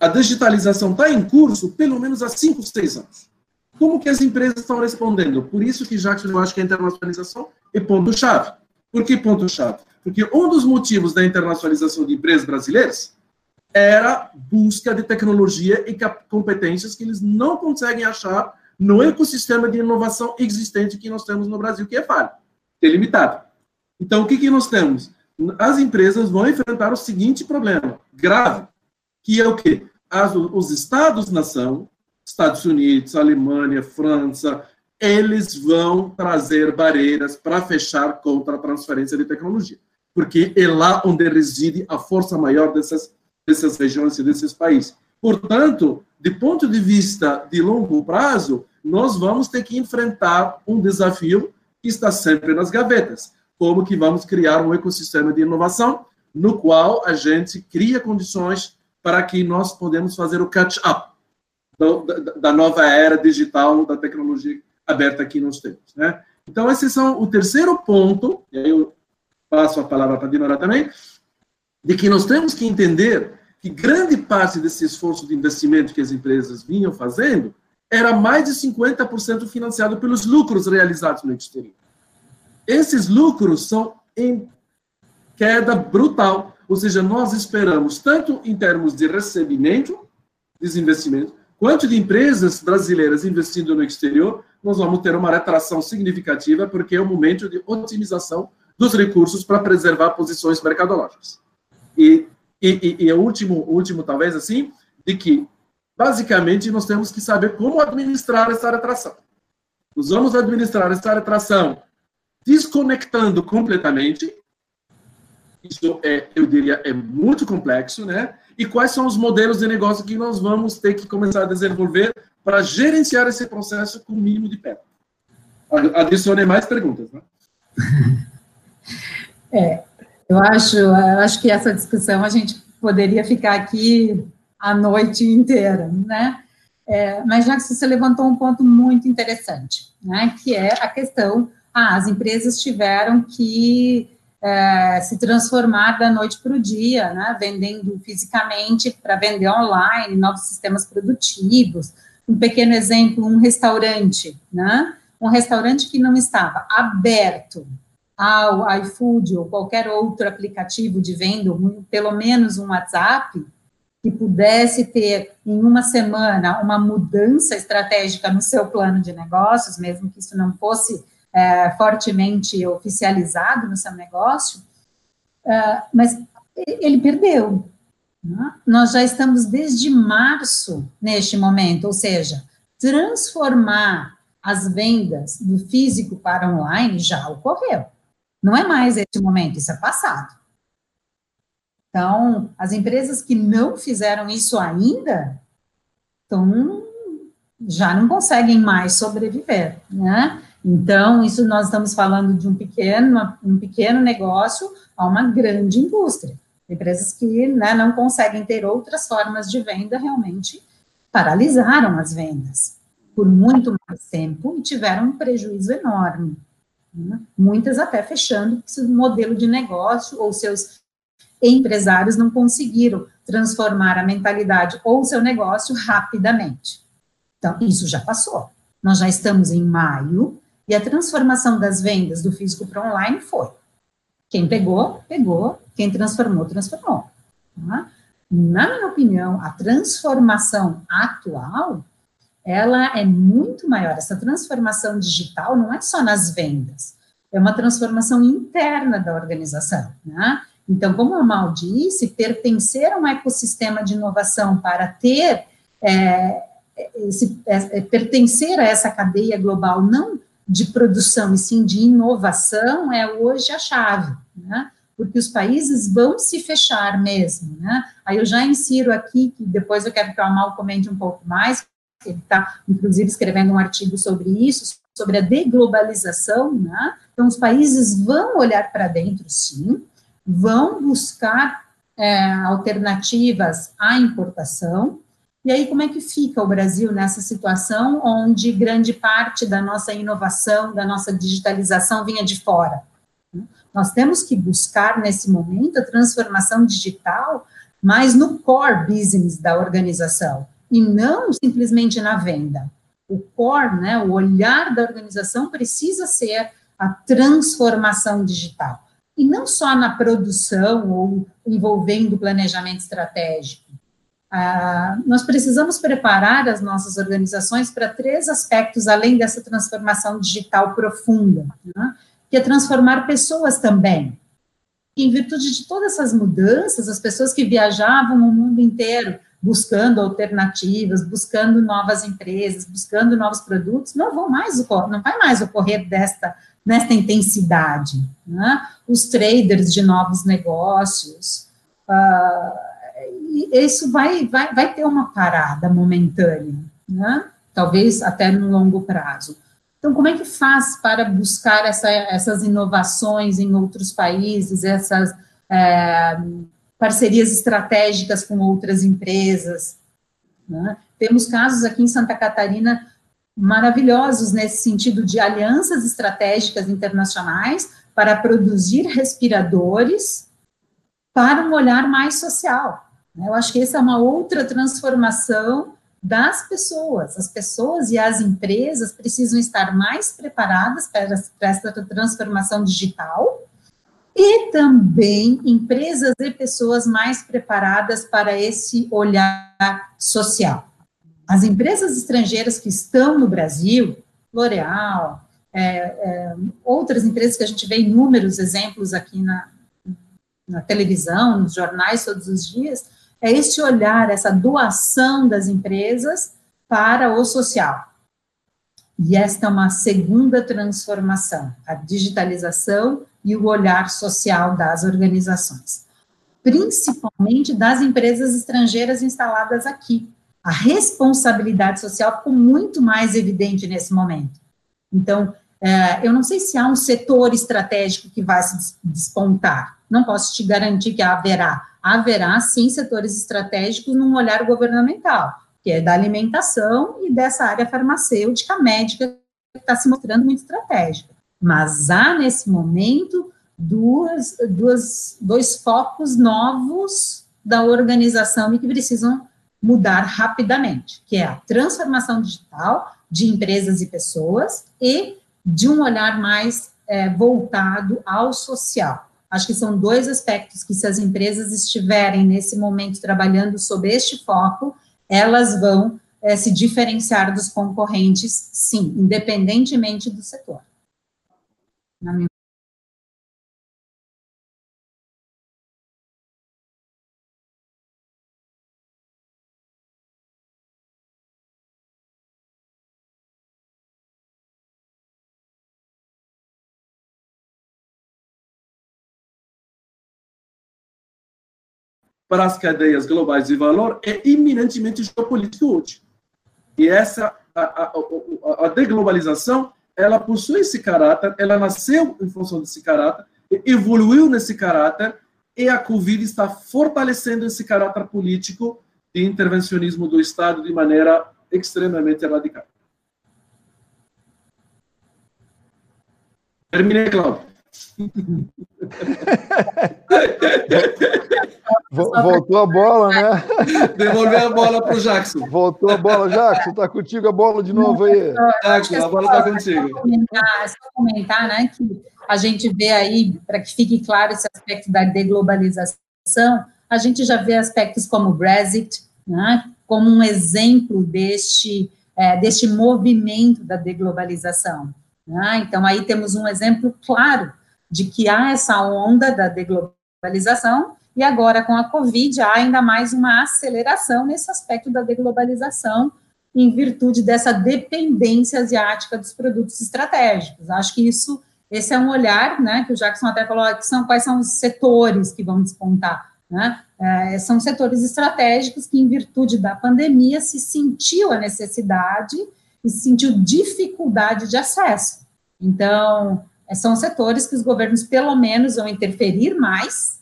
A digitalização está em curso pelo menos há 5, 6 anos. Como que as empresas estão respondendo? Por isso que, já eu acho que a internacionalização é ponto-chave. Por que ponto-chave? Porque um dos motivos da internacionalização de empresas brasileiras era busca de tecnologia e competências que eles não conseguem achar no ecossistema de inovação existente que nós temos no Brasil, que é falho, é limitado. Então, o que, que nós temos? As empresas vão enfrentar o seguinte problema grave, que é o quê? As, os Estados-nação, Estados Unidos, Alemanha, França, eles vão trazer barreiras para fechar contra a transferência de tecnologia, porque é lá onde reside a força maior dessas, dessas regiões e desses países. Portanto, de ponto de vista de longo prazo, nós vamos ter que enfrentar um desafio que está sempre nas gavetas. Como que vamos criar um ecossistema de inovação no qual a gente cria condições para que nós podemos fazer o catch-up da, nova era digital, da tecnologia aberta que nós temos. Né? Então, esses são o terceiro ponto, e aí eu passo a palavra para a Dinora também, de que nós temos que entender que grande parte desse esforço de investimento que as empresas vinham fazendo era mais de 50% financiado pelos lucros realizados no exterior. Esses lucros são em queda brutal, ou seja, nós esperamos, tanto em termos de recebimento, desinvestimento, quanto de empresas brasileiras investindo no exterior, nós vamos ter uma retração significativa, porque é um momento de otimização dos recursos para preservar posições mercadológicas. E, e, e, e o último, último, talvez assim, de que, basicamente, nós temos que saber como administrar essa retração. Nós vamos administrar essa retração desconectando completamente. Isso é, eu diria, é muito complexo, né? E quais são os modelos de negócio que nós vamos ter que começar a desenvolver para gerenciar esse processo com o mínimo de perto? Adicione mais perguntas, né? *laughs* É, eu acho, eu acho que essa discussão a gente poderia ficar aqui a noite inteira, né? É, mas já que você levantou um ponto muito interessante, né, que é a questão, ah, as empresas tiveram que é, se transformar da noite para o dia, né, vendendo fisicamente para vender online, novos sistemas produtivos. Um pequeno exemplo, um restaurante, né, um restaurante que não estava aberto ao iFood ou qualquer outro aplicativo de venda, pelo menos um WhatsApp, que pudesse ter em uma semana uma mudança estratégica no seu plano de negócios, mesmo que isso não fosse é, fortemente oficializado no seu negócio, é, mas ele perdeu. Né? Nós já estamos desde março neste momento, ou seja, transformar as vendas do físico para online já ocorreu. Não é mais esse momento, isso é passado. Então, as empresas que não fizeram isso ainda, então, já não conseguem mais sobreviver, né? Então, isso nós estamos falando de um pequeno, um pequeno negócio a uma grande indústria. Empresas que né, não conseguem ter outras formas de venda realmente paralisaram as vendas por muito mais tempo e tiveram um prejuízo enorme. Né? Muitas até fechando seu modelo de negócio ou seus empresários não conseguiram transformar a mentalidade ou seu negócio rapidamente. Então, isso já passou. Nós já estamos em maio e a transformação das vendas do físico para online foi. Quem pegou, pegou. Quem transformou, transformou. Tá? Na minha opinião, a transformação atual ela é muito maior. Essa transformação digital não é só nas vendas, é uma transformação interna da organização, né? Então, como a Mal disse, pertencer a um ecossistema de inovação para ter, é, esse, é, é, pertencer a essa cadeia global, não de produção, e sim de inovação, é hoje a chave, né? Porque os países vão se fechar mesmo, né? Aí eu já insiro aqui, que depois eu quero que o Amal comente um pouco mais, ele está, inclusive, escrevendo um artigo sobre isso, sobre a deglobalização, né? Então, os países vão olhar para dentro, sim, vão buscar é, alternativas à importação. E aí, como é que fica o Brasil nessa situação onde grande parte da nossa inovação, da nossa digitalização vinha de fora? Nós temos que buscar, nesse momento, a transformação digital, mas no core business da organização e não simplesmente na venda. O core, né, o olhar da organização precisa ser a transformação digital. E não só na produção ou envolvendo planejamento estratégico. Ah, nós precisamos preparar as nossas organizações para três aspectos, além dessa transformação digital profunda, né, que é transformar pessoas também. Em virtude de todas essas mudanças, as pessoas que viajavam o mundo inteiro buscando alternativas, buscando novas empresas, buscando novos produtos, não vão mais não vai mais ocorrer desta nesta intensidade. Né? Os traders de novos negócios, uh, isso vai, vai, vai ter uma parada momentânea, né? talvez até no longo prazo. Então, como é que faz para buscar essa, essas inovações em outros países, essas é, parcerias estratégicas com outras empresas. Né? Temos casos aqui em Santa Catarina maravilhosos nesse sentido de alianças estratégicas internacionais para produzir respiradores para um olhar mais social. Né? Eu acho que essa é uma outra transformação das pessoas. As pessoas e as empresas precisam estar mais preparadas para, essa transformação digital e também empresas e pessoas mais preparadas para esse olhar social. As empresas estrangeiras que estão no Brasil, L'Oréal, é, é, outras empresas que a gente vê inúmeros exemplos aqui na, na televisão, nos jornais todos os dias, é este olhar, essa doação das empresas para o social. E esta é uma segunda transformação, a digitalização e o olhar social das organizações, principalmente das empresas estrangeiras instaladas aqui. A responsabilidade social ficou muito mais evidente nesse momento. Então, é, eu não sei se há um setor estratégico que vai se despontar, não posso te garantir que haverá. Haverá, sim, setores estratégicos num olhar governamental, que é da alimentação e dessa área farmacêutica médica, que está se mostrando muito estratégica. Mas há, nesse momento, duas, duas, dois focos novos da organização e que precisam mudar rapidamente, que é a transformação digital de empresas e pessoas e de um olhar mais é, voltado ao social. Acho que são dois aspectos que, se as empresas estiverem nesse momento trabalhando sob este foco, elas vão é, se diferenciar dos concorrentes, sim, independentemente do setor. Na minha para as cadeias globais de valor é eminentemente geopolítico hoje. E essa, a, a, a, deglobalização, ela possui esse caráter, ela nasceu em função desse caráter, evoluiu nesse caráter, e a Covid está fortalecendo esse caráter político de intervencionismo do Estado de maneira extremamente radical. Terminei, Cláudio. *laughs* Voltou a bola, né? Devolver a bola para o Jackson. Voltou a bola, Jackson. Está contigo a bola de novo aí. Jackson, a bola está contigo. É só comentar, né, que a gente vê aí, para que fique claro esse aspecto da deglobalização, a gente já vê aspectos como o Brexit, né, como um exemplo deste, é, deste movimento da deglobalização. Né? Então, aí temos um exemplo claro de que há essa onda da deglobalização, e agora com a Covid há ainda mais uma aceleração nesse aspecto da deglobalização, em virtude dessa dependência asiática dos produtos estratégicos. Acho que isso, esse é um olhar, né, que o Jackson até falou, que são quais são os setores que vão despontar, né? É, são setores estratégicos que, em virtude da pandemia, se sentiu a necessidade e se sentiu dificuldade de acesso. Então, são setores que os governos, pelo menos, vão interferir mais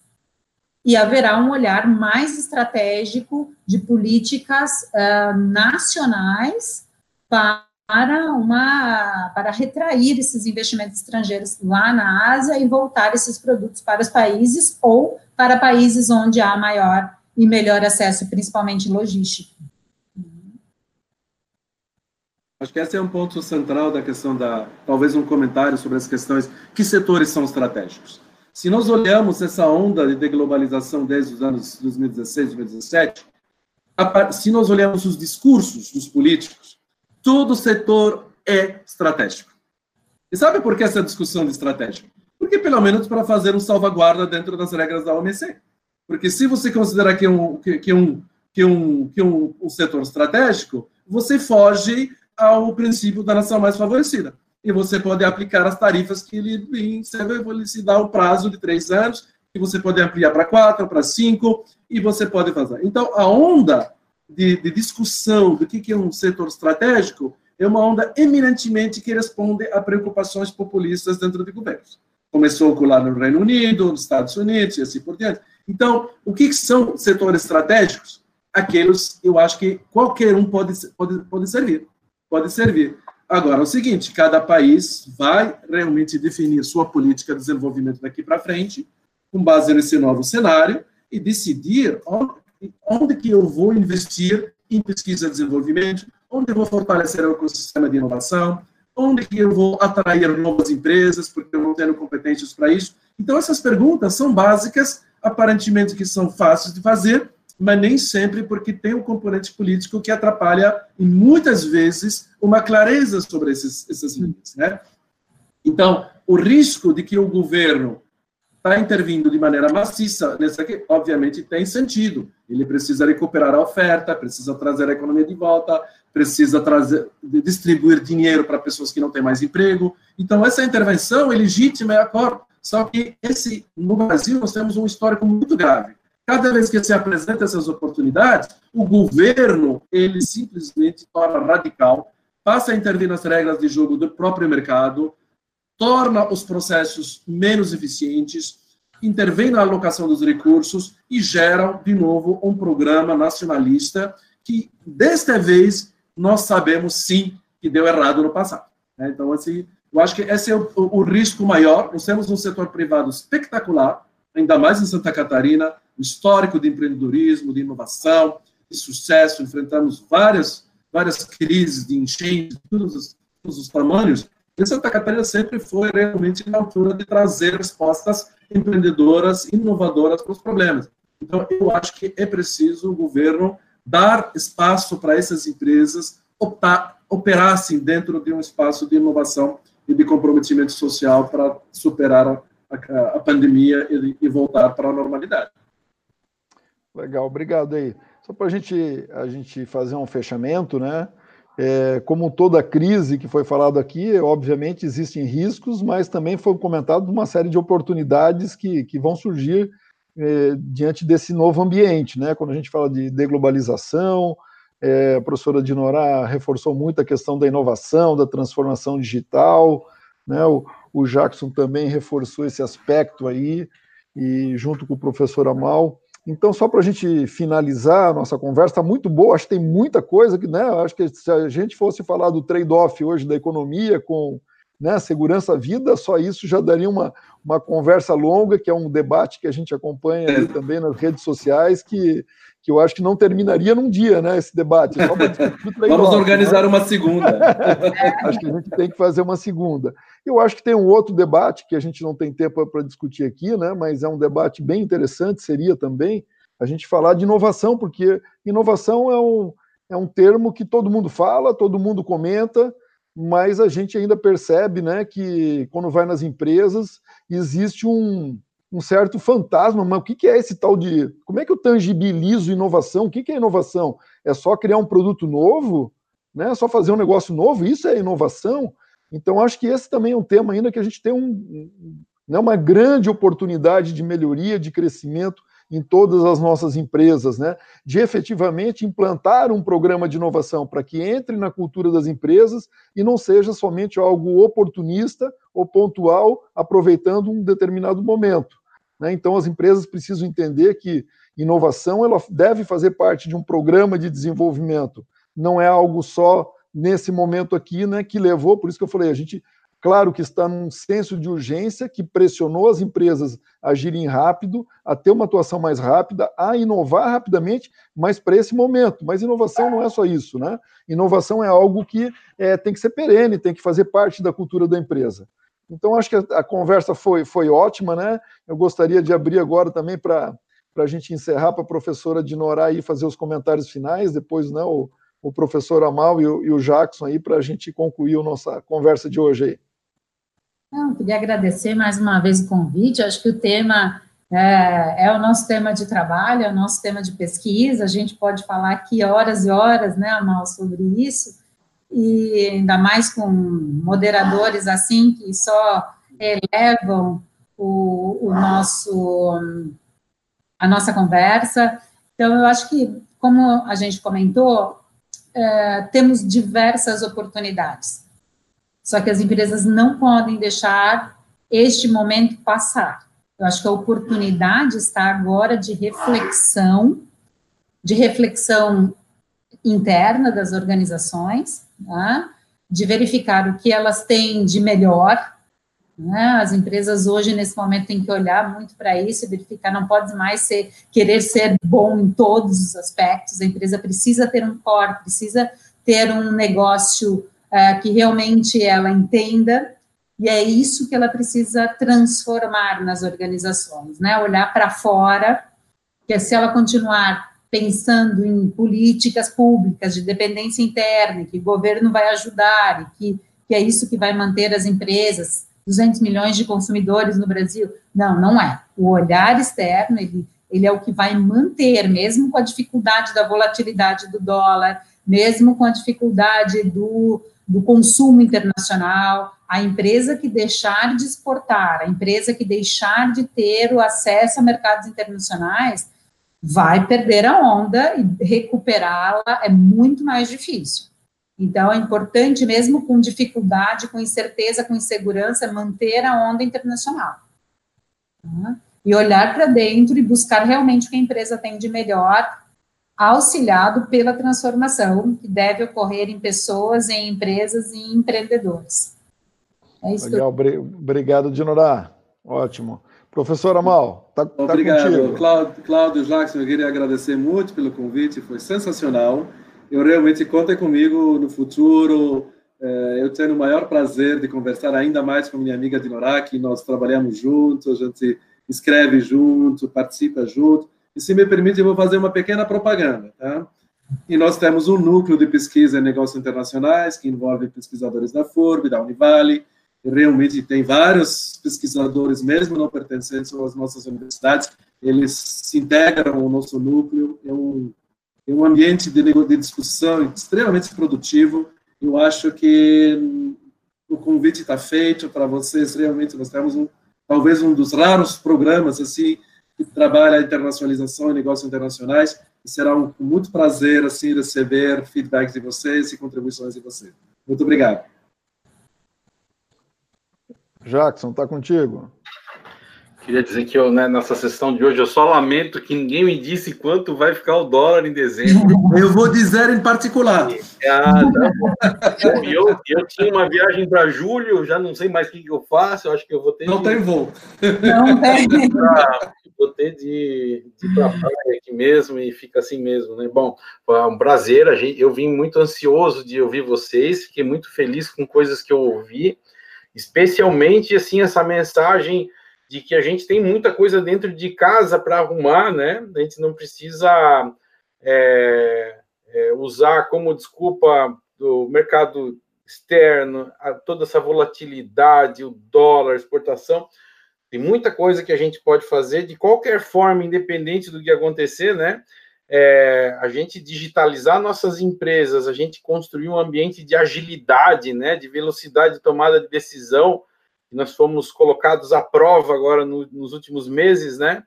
e haverá um olhar mais estratégico de políticas uh, nacionais para uma para retrair esses investimentos estrangeiros lá na Ásia e voltar esses produtos para os países ou para países onde há maior e melhor acesso, principalmente logístico. Acho que esse é um ponto central da questão da, talvez um comentário sobre as questões, que setores são estratégicos. Se nós olhamos essa onda de deglobalização desde os anos 2016, 2017, se nós olharmos os discursos dos políticos, todo setor é estratégico. E sabe por que essa discussão de estratégico? Porque, pelo menos, para fazer um salvaguarda dentro das regras da OMC. Porque se você considerar que é um, que, que um, que um, que um, um setor estratégico, você foge ao princípio da nação mais favorecida. E você pode aplicar as tarifas que lhe se dá o prazo de três anos, e você pode ampliar para quatro, para cinco, e você pode fazer. Então, a onda de, de discussão do que, que é um setor estratégico é uma onda eminentemente que responde a preocupações populistas dentro de governos. Começou lá no Reino Unido, nos Estados Unidos e assim por diante. Então, o que são setores estratégicos? Aqueles, eu acho que qualquer um pode, pode, pode servir. Pode servir. Agora, é o seguinte: cada país vai realmente definir sua política de desenvolvimento daqui para frente, com base nesse novo cenário, e decidir onde, onde que eu vou investir em pesquisa e desenvolvimento, onde eu vou fortalecer o ecossistema de inovação, onde que eu vou atrair novas empresas, porque eu não tenho competências para isso. Então, essas perguntas são básicas, aparentemente que são fáceis de fazer, mas nem sempre, porque tem um componente político que atrapalha, muitas vezes, uma clareza sobre esses, essas linhas. Né? Então, o risco de que o governo está intervindo de maneira maciça nessa aqui, obviamente tem sentido. Ele precisa recuperar a oferta, precisa trazer a economia de volta, precisa trazer, distribuir dinheiro para pessoas que não têm mais emprego. Então, essa intervenção é legítima, é acordo. Só que esse, no Brasil nós temos um histórico muito grave. Cada vez que se apresenta essas oportunidades, o governo, ele simplesmente torna radical, passa a intervir nas regras de jogo do próprio mercado, torna os processos menos eficientes, intervém na alocação dos recursos e gera, de novo, um programa nacionalista que, desta vez, nós sabemos sim que deu errado no passado. Né? Então, assim, eu acho que esse é o, o, risco maior. Nós temos um setor privado espetacular, ainda mais em Santa Catarina, histórico de empreendedorismo, de inovação, de sucesso, enfrentamos várias, várias crises de enchente, todos os, todos os tamanhos, e Santa Catarina sempre foi realmente na altura de trazer respostas empreendedoras, inovadoras para os problemas. Então, eu acho que é preciso o governo dar espaço para essas empresas optar, operassem dentro de um espaço de inovação e de comprometimento social para superar a, a, a pandemia e, e voltar para a normalidade. Legal, obrigado aí. Só para gente, a gente fazer um fechamento, né? É, como toda crise que foi falado aqui, obviamente existem riscos, mas também foi comentado uma série de oportunidades que, que vão surgir é, diante desse novo ambiente, né? Quando a gente fala de deglobalização, é, a professora Dinorá reforçou muito a questão da inovação, da transformação digital, né? O, o Jackson também reforçou esse aspecto aí, e junto com o professor Amal. Então, só para a gente finalizar a nossa conversa, está muito boa, acho que tem muita coisa que, né? Acho que se a gente fosse falar do trade-off hoje da economia com né, segurança vida, só isso já daria uma, uma conversa longa, que é um debate que a gente acompanha é. também nas redes sociais, que, que eu acho que não terminaria num dia, né, esse debate. Vamos organizar né? uma segunda. *laughs* acho que a gente tem que fazer uma segunda. Eu acho que tem um outro debate que a gente não tem tempo para discutir aqui, né, mas é um debate bem interessante, seria também a gente falar de inovação, porque inovação é um, é um termo que todo mundo fala, todo mundo comenta, mas a gente ainda percebe né, que quando vai nas empresas existe um, um certo fantasma, mas o que, é esse tal de. Como é que eu tangibilizo inovação? O que, que é inovação? É só criar um produto novo? Né? É só fazer um negócio novo? Isso é inovação? Então, acho que esse também é um tema ainda que a gente tem um, né, uma grande oportunidade de melhoria, de crescimento em todas as nossas empresas, né? de efetivamente implantar um programa de inovação para que entre na cultura das empresas e não seja somente algo oportunista ou pontual, aproveitando um determinado momento. Né? Então, as empresas precisam entender que inovação ela deve fazer parte de um programa de desenvolvimento, não é algo só nesse momento aqui, né, que levou, por isso que eu falei, a gente, claro que está num senso de urgência que pressionou as empresas a agirem rápido, a ter uma atuação mais rápida, a inovar rapidamente, mas para esse momento. Mas inovação não é só isso, né? Inovação é algo que é, tem que ser perene, tem que fazer parte da cultura da empresa. Então, acho que a, a conversa foi, foi ótima, né? Eu gostaria de abrir agora também para a gente encerrar, para a professora Dinorá aí fazer os comentários finais, depois né, o, o professor Amal e o, Jackson aí para a gente concluir a nossa conversa de hoje aí. Não, queria agradecer mais uma vez o convite. Acho que o tema é, é, o nosso tema de trabalho, é o nosso tema de pesquisa. A gente pode falar aqui horas e horas, né, Amal, sobre isso. E ainda mais com moderadores assim que só elevam o, o nosso a nossa conversa. Então, eu acho que, como a gente comentou, é, temos diversas oportunidades. Só que as empresas não podem deixar este momento passar. Eu acho que a oportunidade está agora de reflexão, de reflexão interna das organizações, tá? de verificar o que elas têm de melhor. Né? As empresas hoje, nesse momento, têm que olhar muito para isso e verificar, não pode mais ser, querer ser bom em todos os aspectos, a empresa precisa ter um core, precisa ter um negócio é, que realmente ela entenda, e é isso que ela precisa transformar nas organizações, né? Olhar para fora, que se ela continuar pensando em políticas públicas de dependência interna, que o governo vai ajudar, que, que é isso que vai manter as empresas, 200 milhões de consumidores no Brasil. Não, não é. O olhar externo, ele, ele é o que vai manter, mesmo com a dificuldade da volatilidade do dólar, mesmo com a dificuldade do, do consumo internacional, a empresa que deixar de exportar, a empresa que deixar de ter o acesso a mercados internacionais, vai perder a onda e recuperá-la é muito mais difícil. Então, é importante, mesmo com dificuldade, com incerteza, com insegurança, manter a onda internacional. Tá? E olhar para dentro e buscar realmente o que a empresa tem de melhor, auxiliado pela transformação que deve ocorrer em pessoas, em empresas e em empreendedores. É isso Legal, que eu... obrigado, Dinorá. Ótimo. Professor Amal, tá, tá Obrigado, contigo. Cláudio, Cláudio Jackson, eu queria agradecer muito pelo convite, foi sensacional. Eu realmente contem comigo no futuro. É, eu tenho o maior prazer de conversar ainda mais com minha amiga Dinorá, que nós trabalhamos juntos, a gente escreve junto, participa junto. E se me permite, eu vou fazer uma pequena propaganda, tá? E nós temos um núcleo de pesquisa em negócios internacionais, que envolve pesquisadores da FORB, da Univale, realmente tem vários pesquisadores, mesmo não pertencentes às nossas universidades, eles se integram ao nosso núcleo, é um, é um ambiente de, de discussão extremamente produtivo, eu acho que o convite está feito para vocês, realmente nós temos um, talvez um dos raros programas assim que trabalha a internacionalização e negócios internacionais, e será um, com muito prazer assim receber feedback de vocês e contribuições de vocês. Muito obrigado. Jackson, está contigo. Queria dizer que eu, né, nessa sessão de hoje, eu só lamento que ninguém me disse quanto vai ficar o dólar em dezembro. *laughs* Eu vou dizer em particular. Ah, tá eu, eu tinha uma viagem para julho, já não sei mais o que, eu faço, eu acho que eu vou ter. Não de, tem voo. Não tem. *laughs* vou ter de, de ir para praia aqui mesmo e fica assim mesmo, né? Bom, foi um prazer. A gente, eu vim muito ansioso de ouvir vocês, fiquei muito feliz com coisas que eu ouvi especialmente assim essa mensagem de que a gente tem muita coisa dentro de casa para arrumar, né? A gente não precisa é, é, usar como desculpa do mercado externo, toda essa volatilidade, o dólar, exportação. Tem muita coisa que a gente pode fazer de qualquer forma, independente do que acontecer, né? é, a gente digitalizar nossas empresas, a gente construir um ambiente de agilidade, né, de velocidade de tomada de decisão, nós fomos colocados à prova agora no, nos últimos meses, né?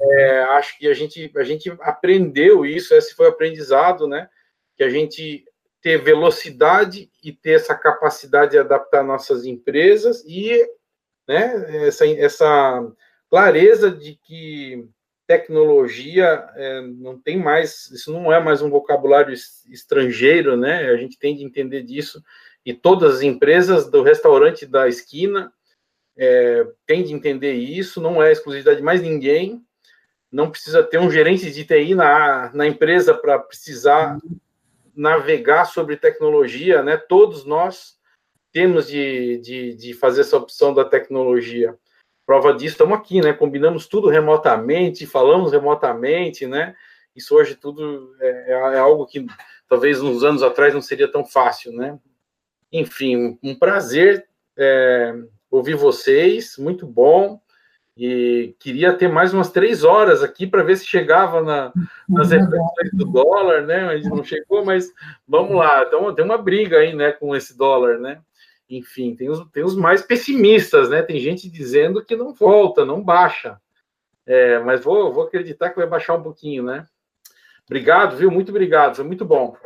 É, acho que a gente, a gente aprendeu isso, esse foi o aprendizado, né? Que a gente ter velocidade e ter essa capacidade de adaptar nossas empresas e né, essa, essa clareza de que tecnologia é, não tem mais, isso não é mais um vocabulário estrangeiro, né? A gente tem de entender disso e todas as empresas do restaurante da esquina é, têm de entender isso, não é exclusividade de mais ninguém, não precisa ter um gerente de TI na, na empresa para precisar navegar sobre tecnologia, né? Todos nós temos de, de, de fazer essa opção da tecnologia. Prova disso, estamos aqui, né? Combinamos tudo remotamente, falamos remotamente, né? Isso hoje tudo é, é algo que talvez uns anos atrás não seria tão fácil, né? Enfim, um prazer é, ouvir vocês, muito bom. E queria ter mais umas três horas aqui para ver se chegava na, nas reflexões do dólar, né? Gente não chegou, mas vamos lá. Então, tem uma briga aí, né, com esse dólar, né? Enfim, tem os, tem os mais pessimistas, né? Tem gente dizendo que não volta, não baixa. É, mas vou, vou acreditar que vai baixar um pouquinho, né? Obrigado, viu? Muito obrigado, foi muito bom.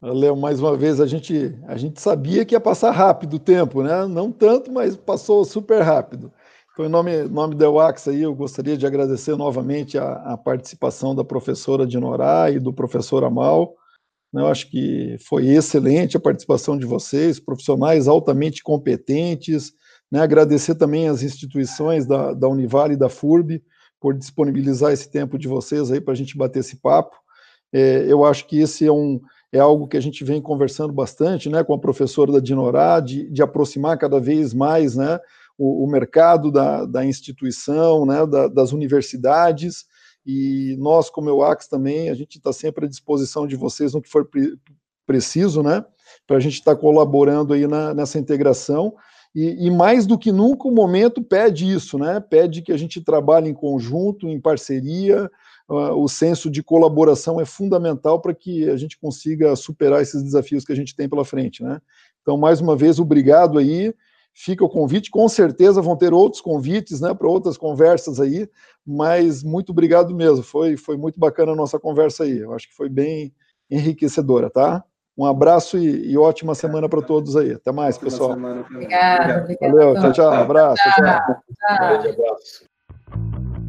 Léo, mais uma vez, a gente, a gente sabia que ia passar rápido o tempo, né? Não tanto, mas passou super rápido. Então, em nome, nome da UAX aí, eu gostaria de agradecer novamente a, a participação da professora Dinorá e do professor Amal. Eu acho que foi excelente a participação de vocês, profissionais altamente competentes. Né? Agradecer também as instituições da, da Univale e da FURB por disponibilizar esse tempo de vocês aí para a gente bater esse papo. É, eu acho que esse é, um, é algo que a gente vem conversando bastante né, com a professora da Dinorá, de, de aproximar cada vez mais né, o, o mercado da, da instituição, né, da, das universidades, e nós, como EUAX também, a gente está sempre à disposição de vocês no que for pre preciso, né, para a gente estar tá colaborando aí na, nessa integração, e, e, mais do que nunca o momento pede isso, né, pede que a gente trabalhe em conjunto, em parceria, uh, o senso de colaboração é fundamental para que a gente consiga superar esses desafios que a gente tem pela frente, né. Então, mais uma vez, obrigado aí, fica o convite. Com certeza vão ter outros convites, né, para outras conversas aí, mas muito obrigado mesmo. Foi, foi muito bacana a nossa conversa aí. Eu acho que foi bem enriquecedora, tá? Um abraço e, e ótima semana para todos aí. Até mais, pessoal. Obrigado, obrigado. Valeu, tchau, tchau. Abraço. tchau. tchau. tchau. Um grande abraço.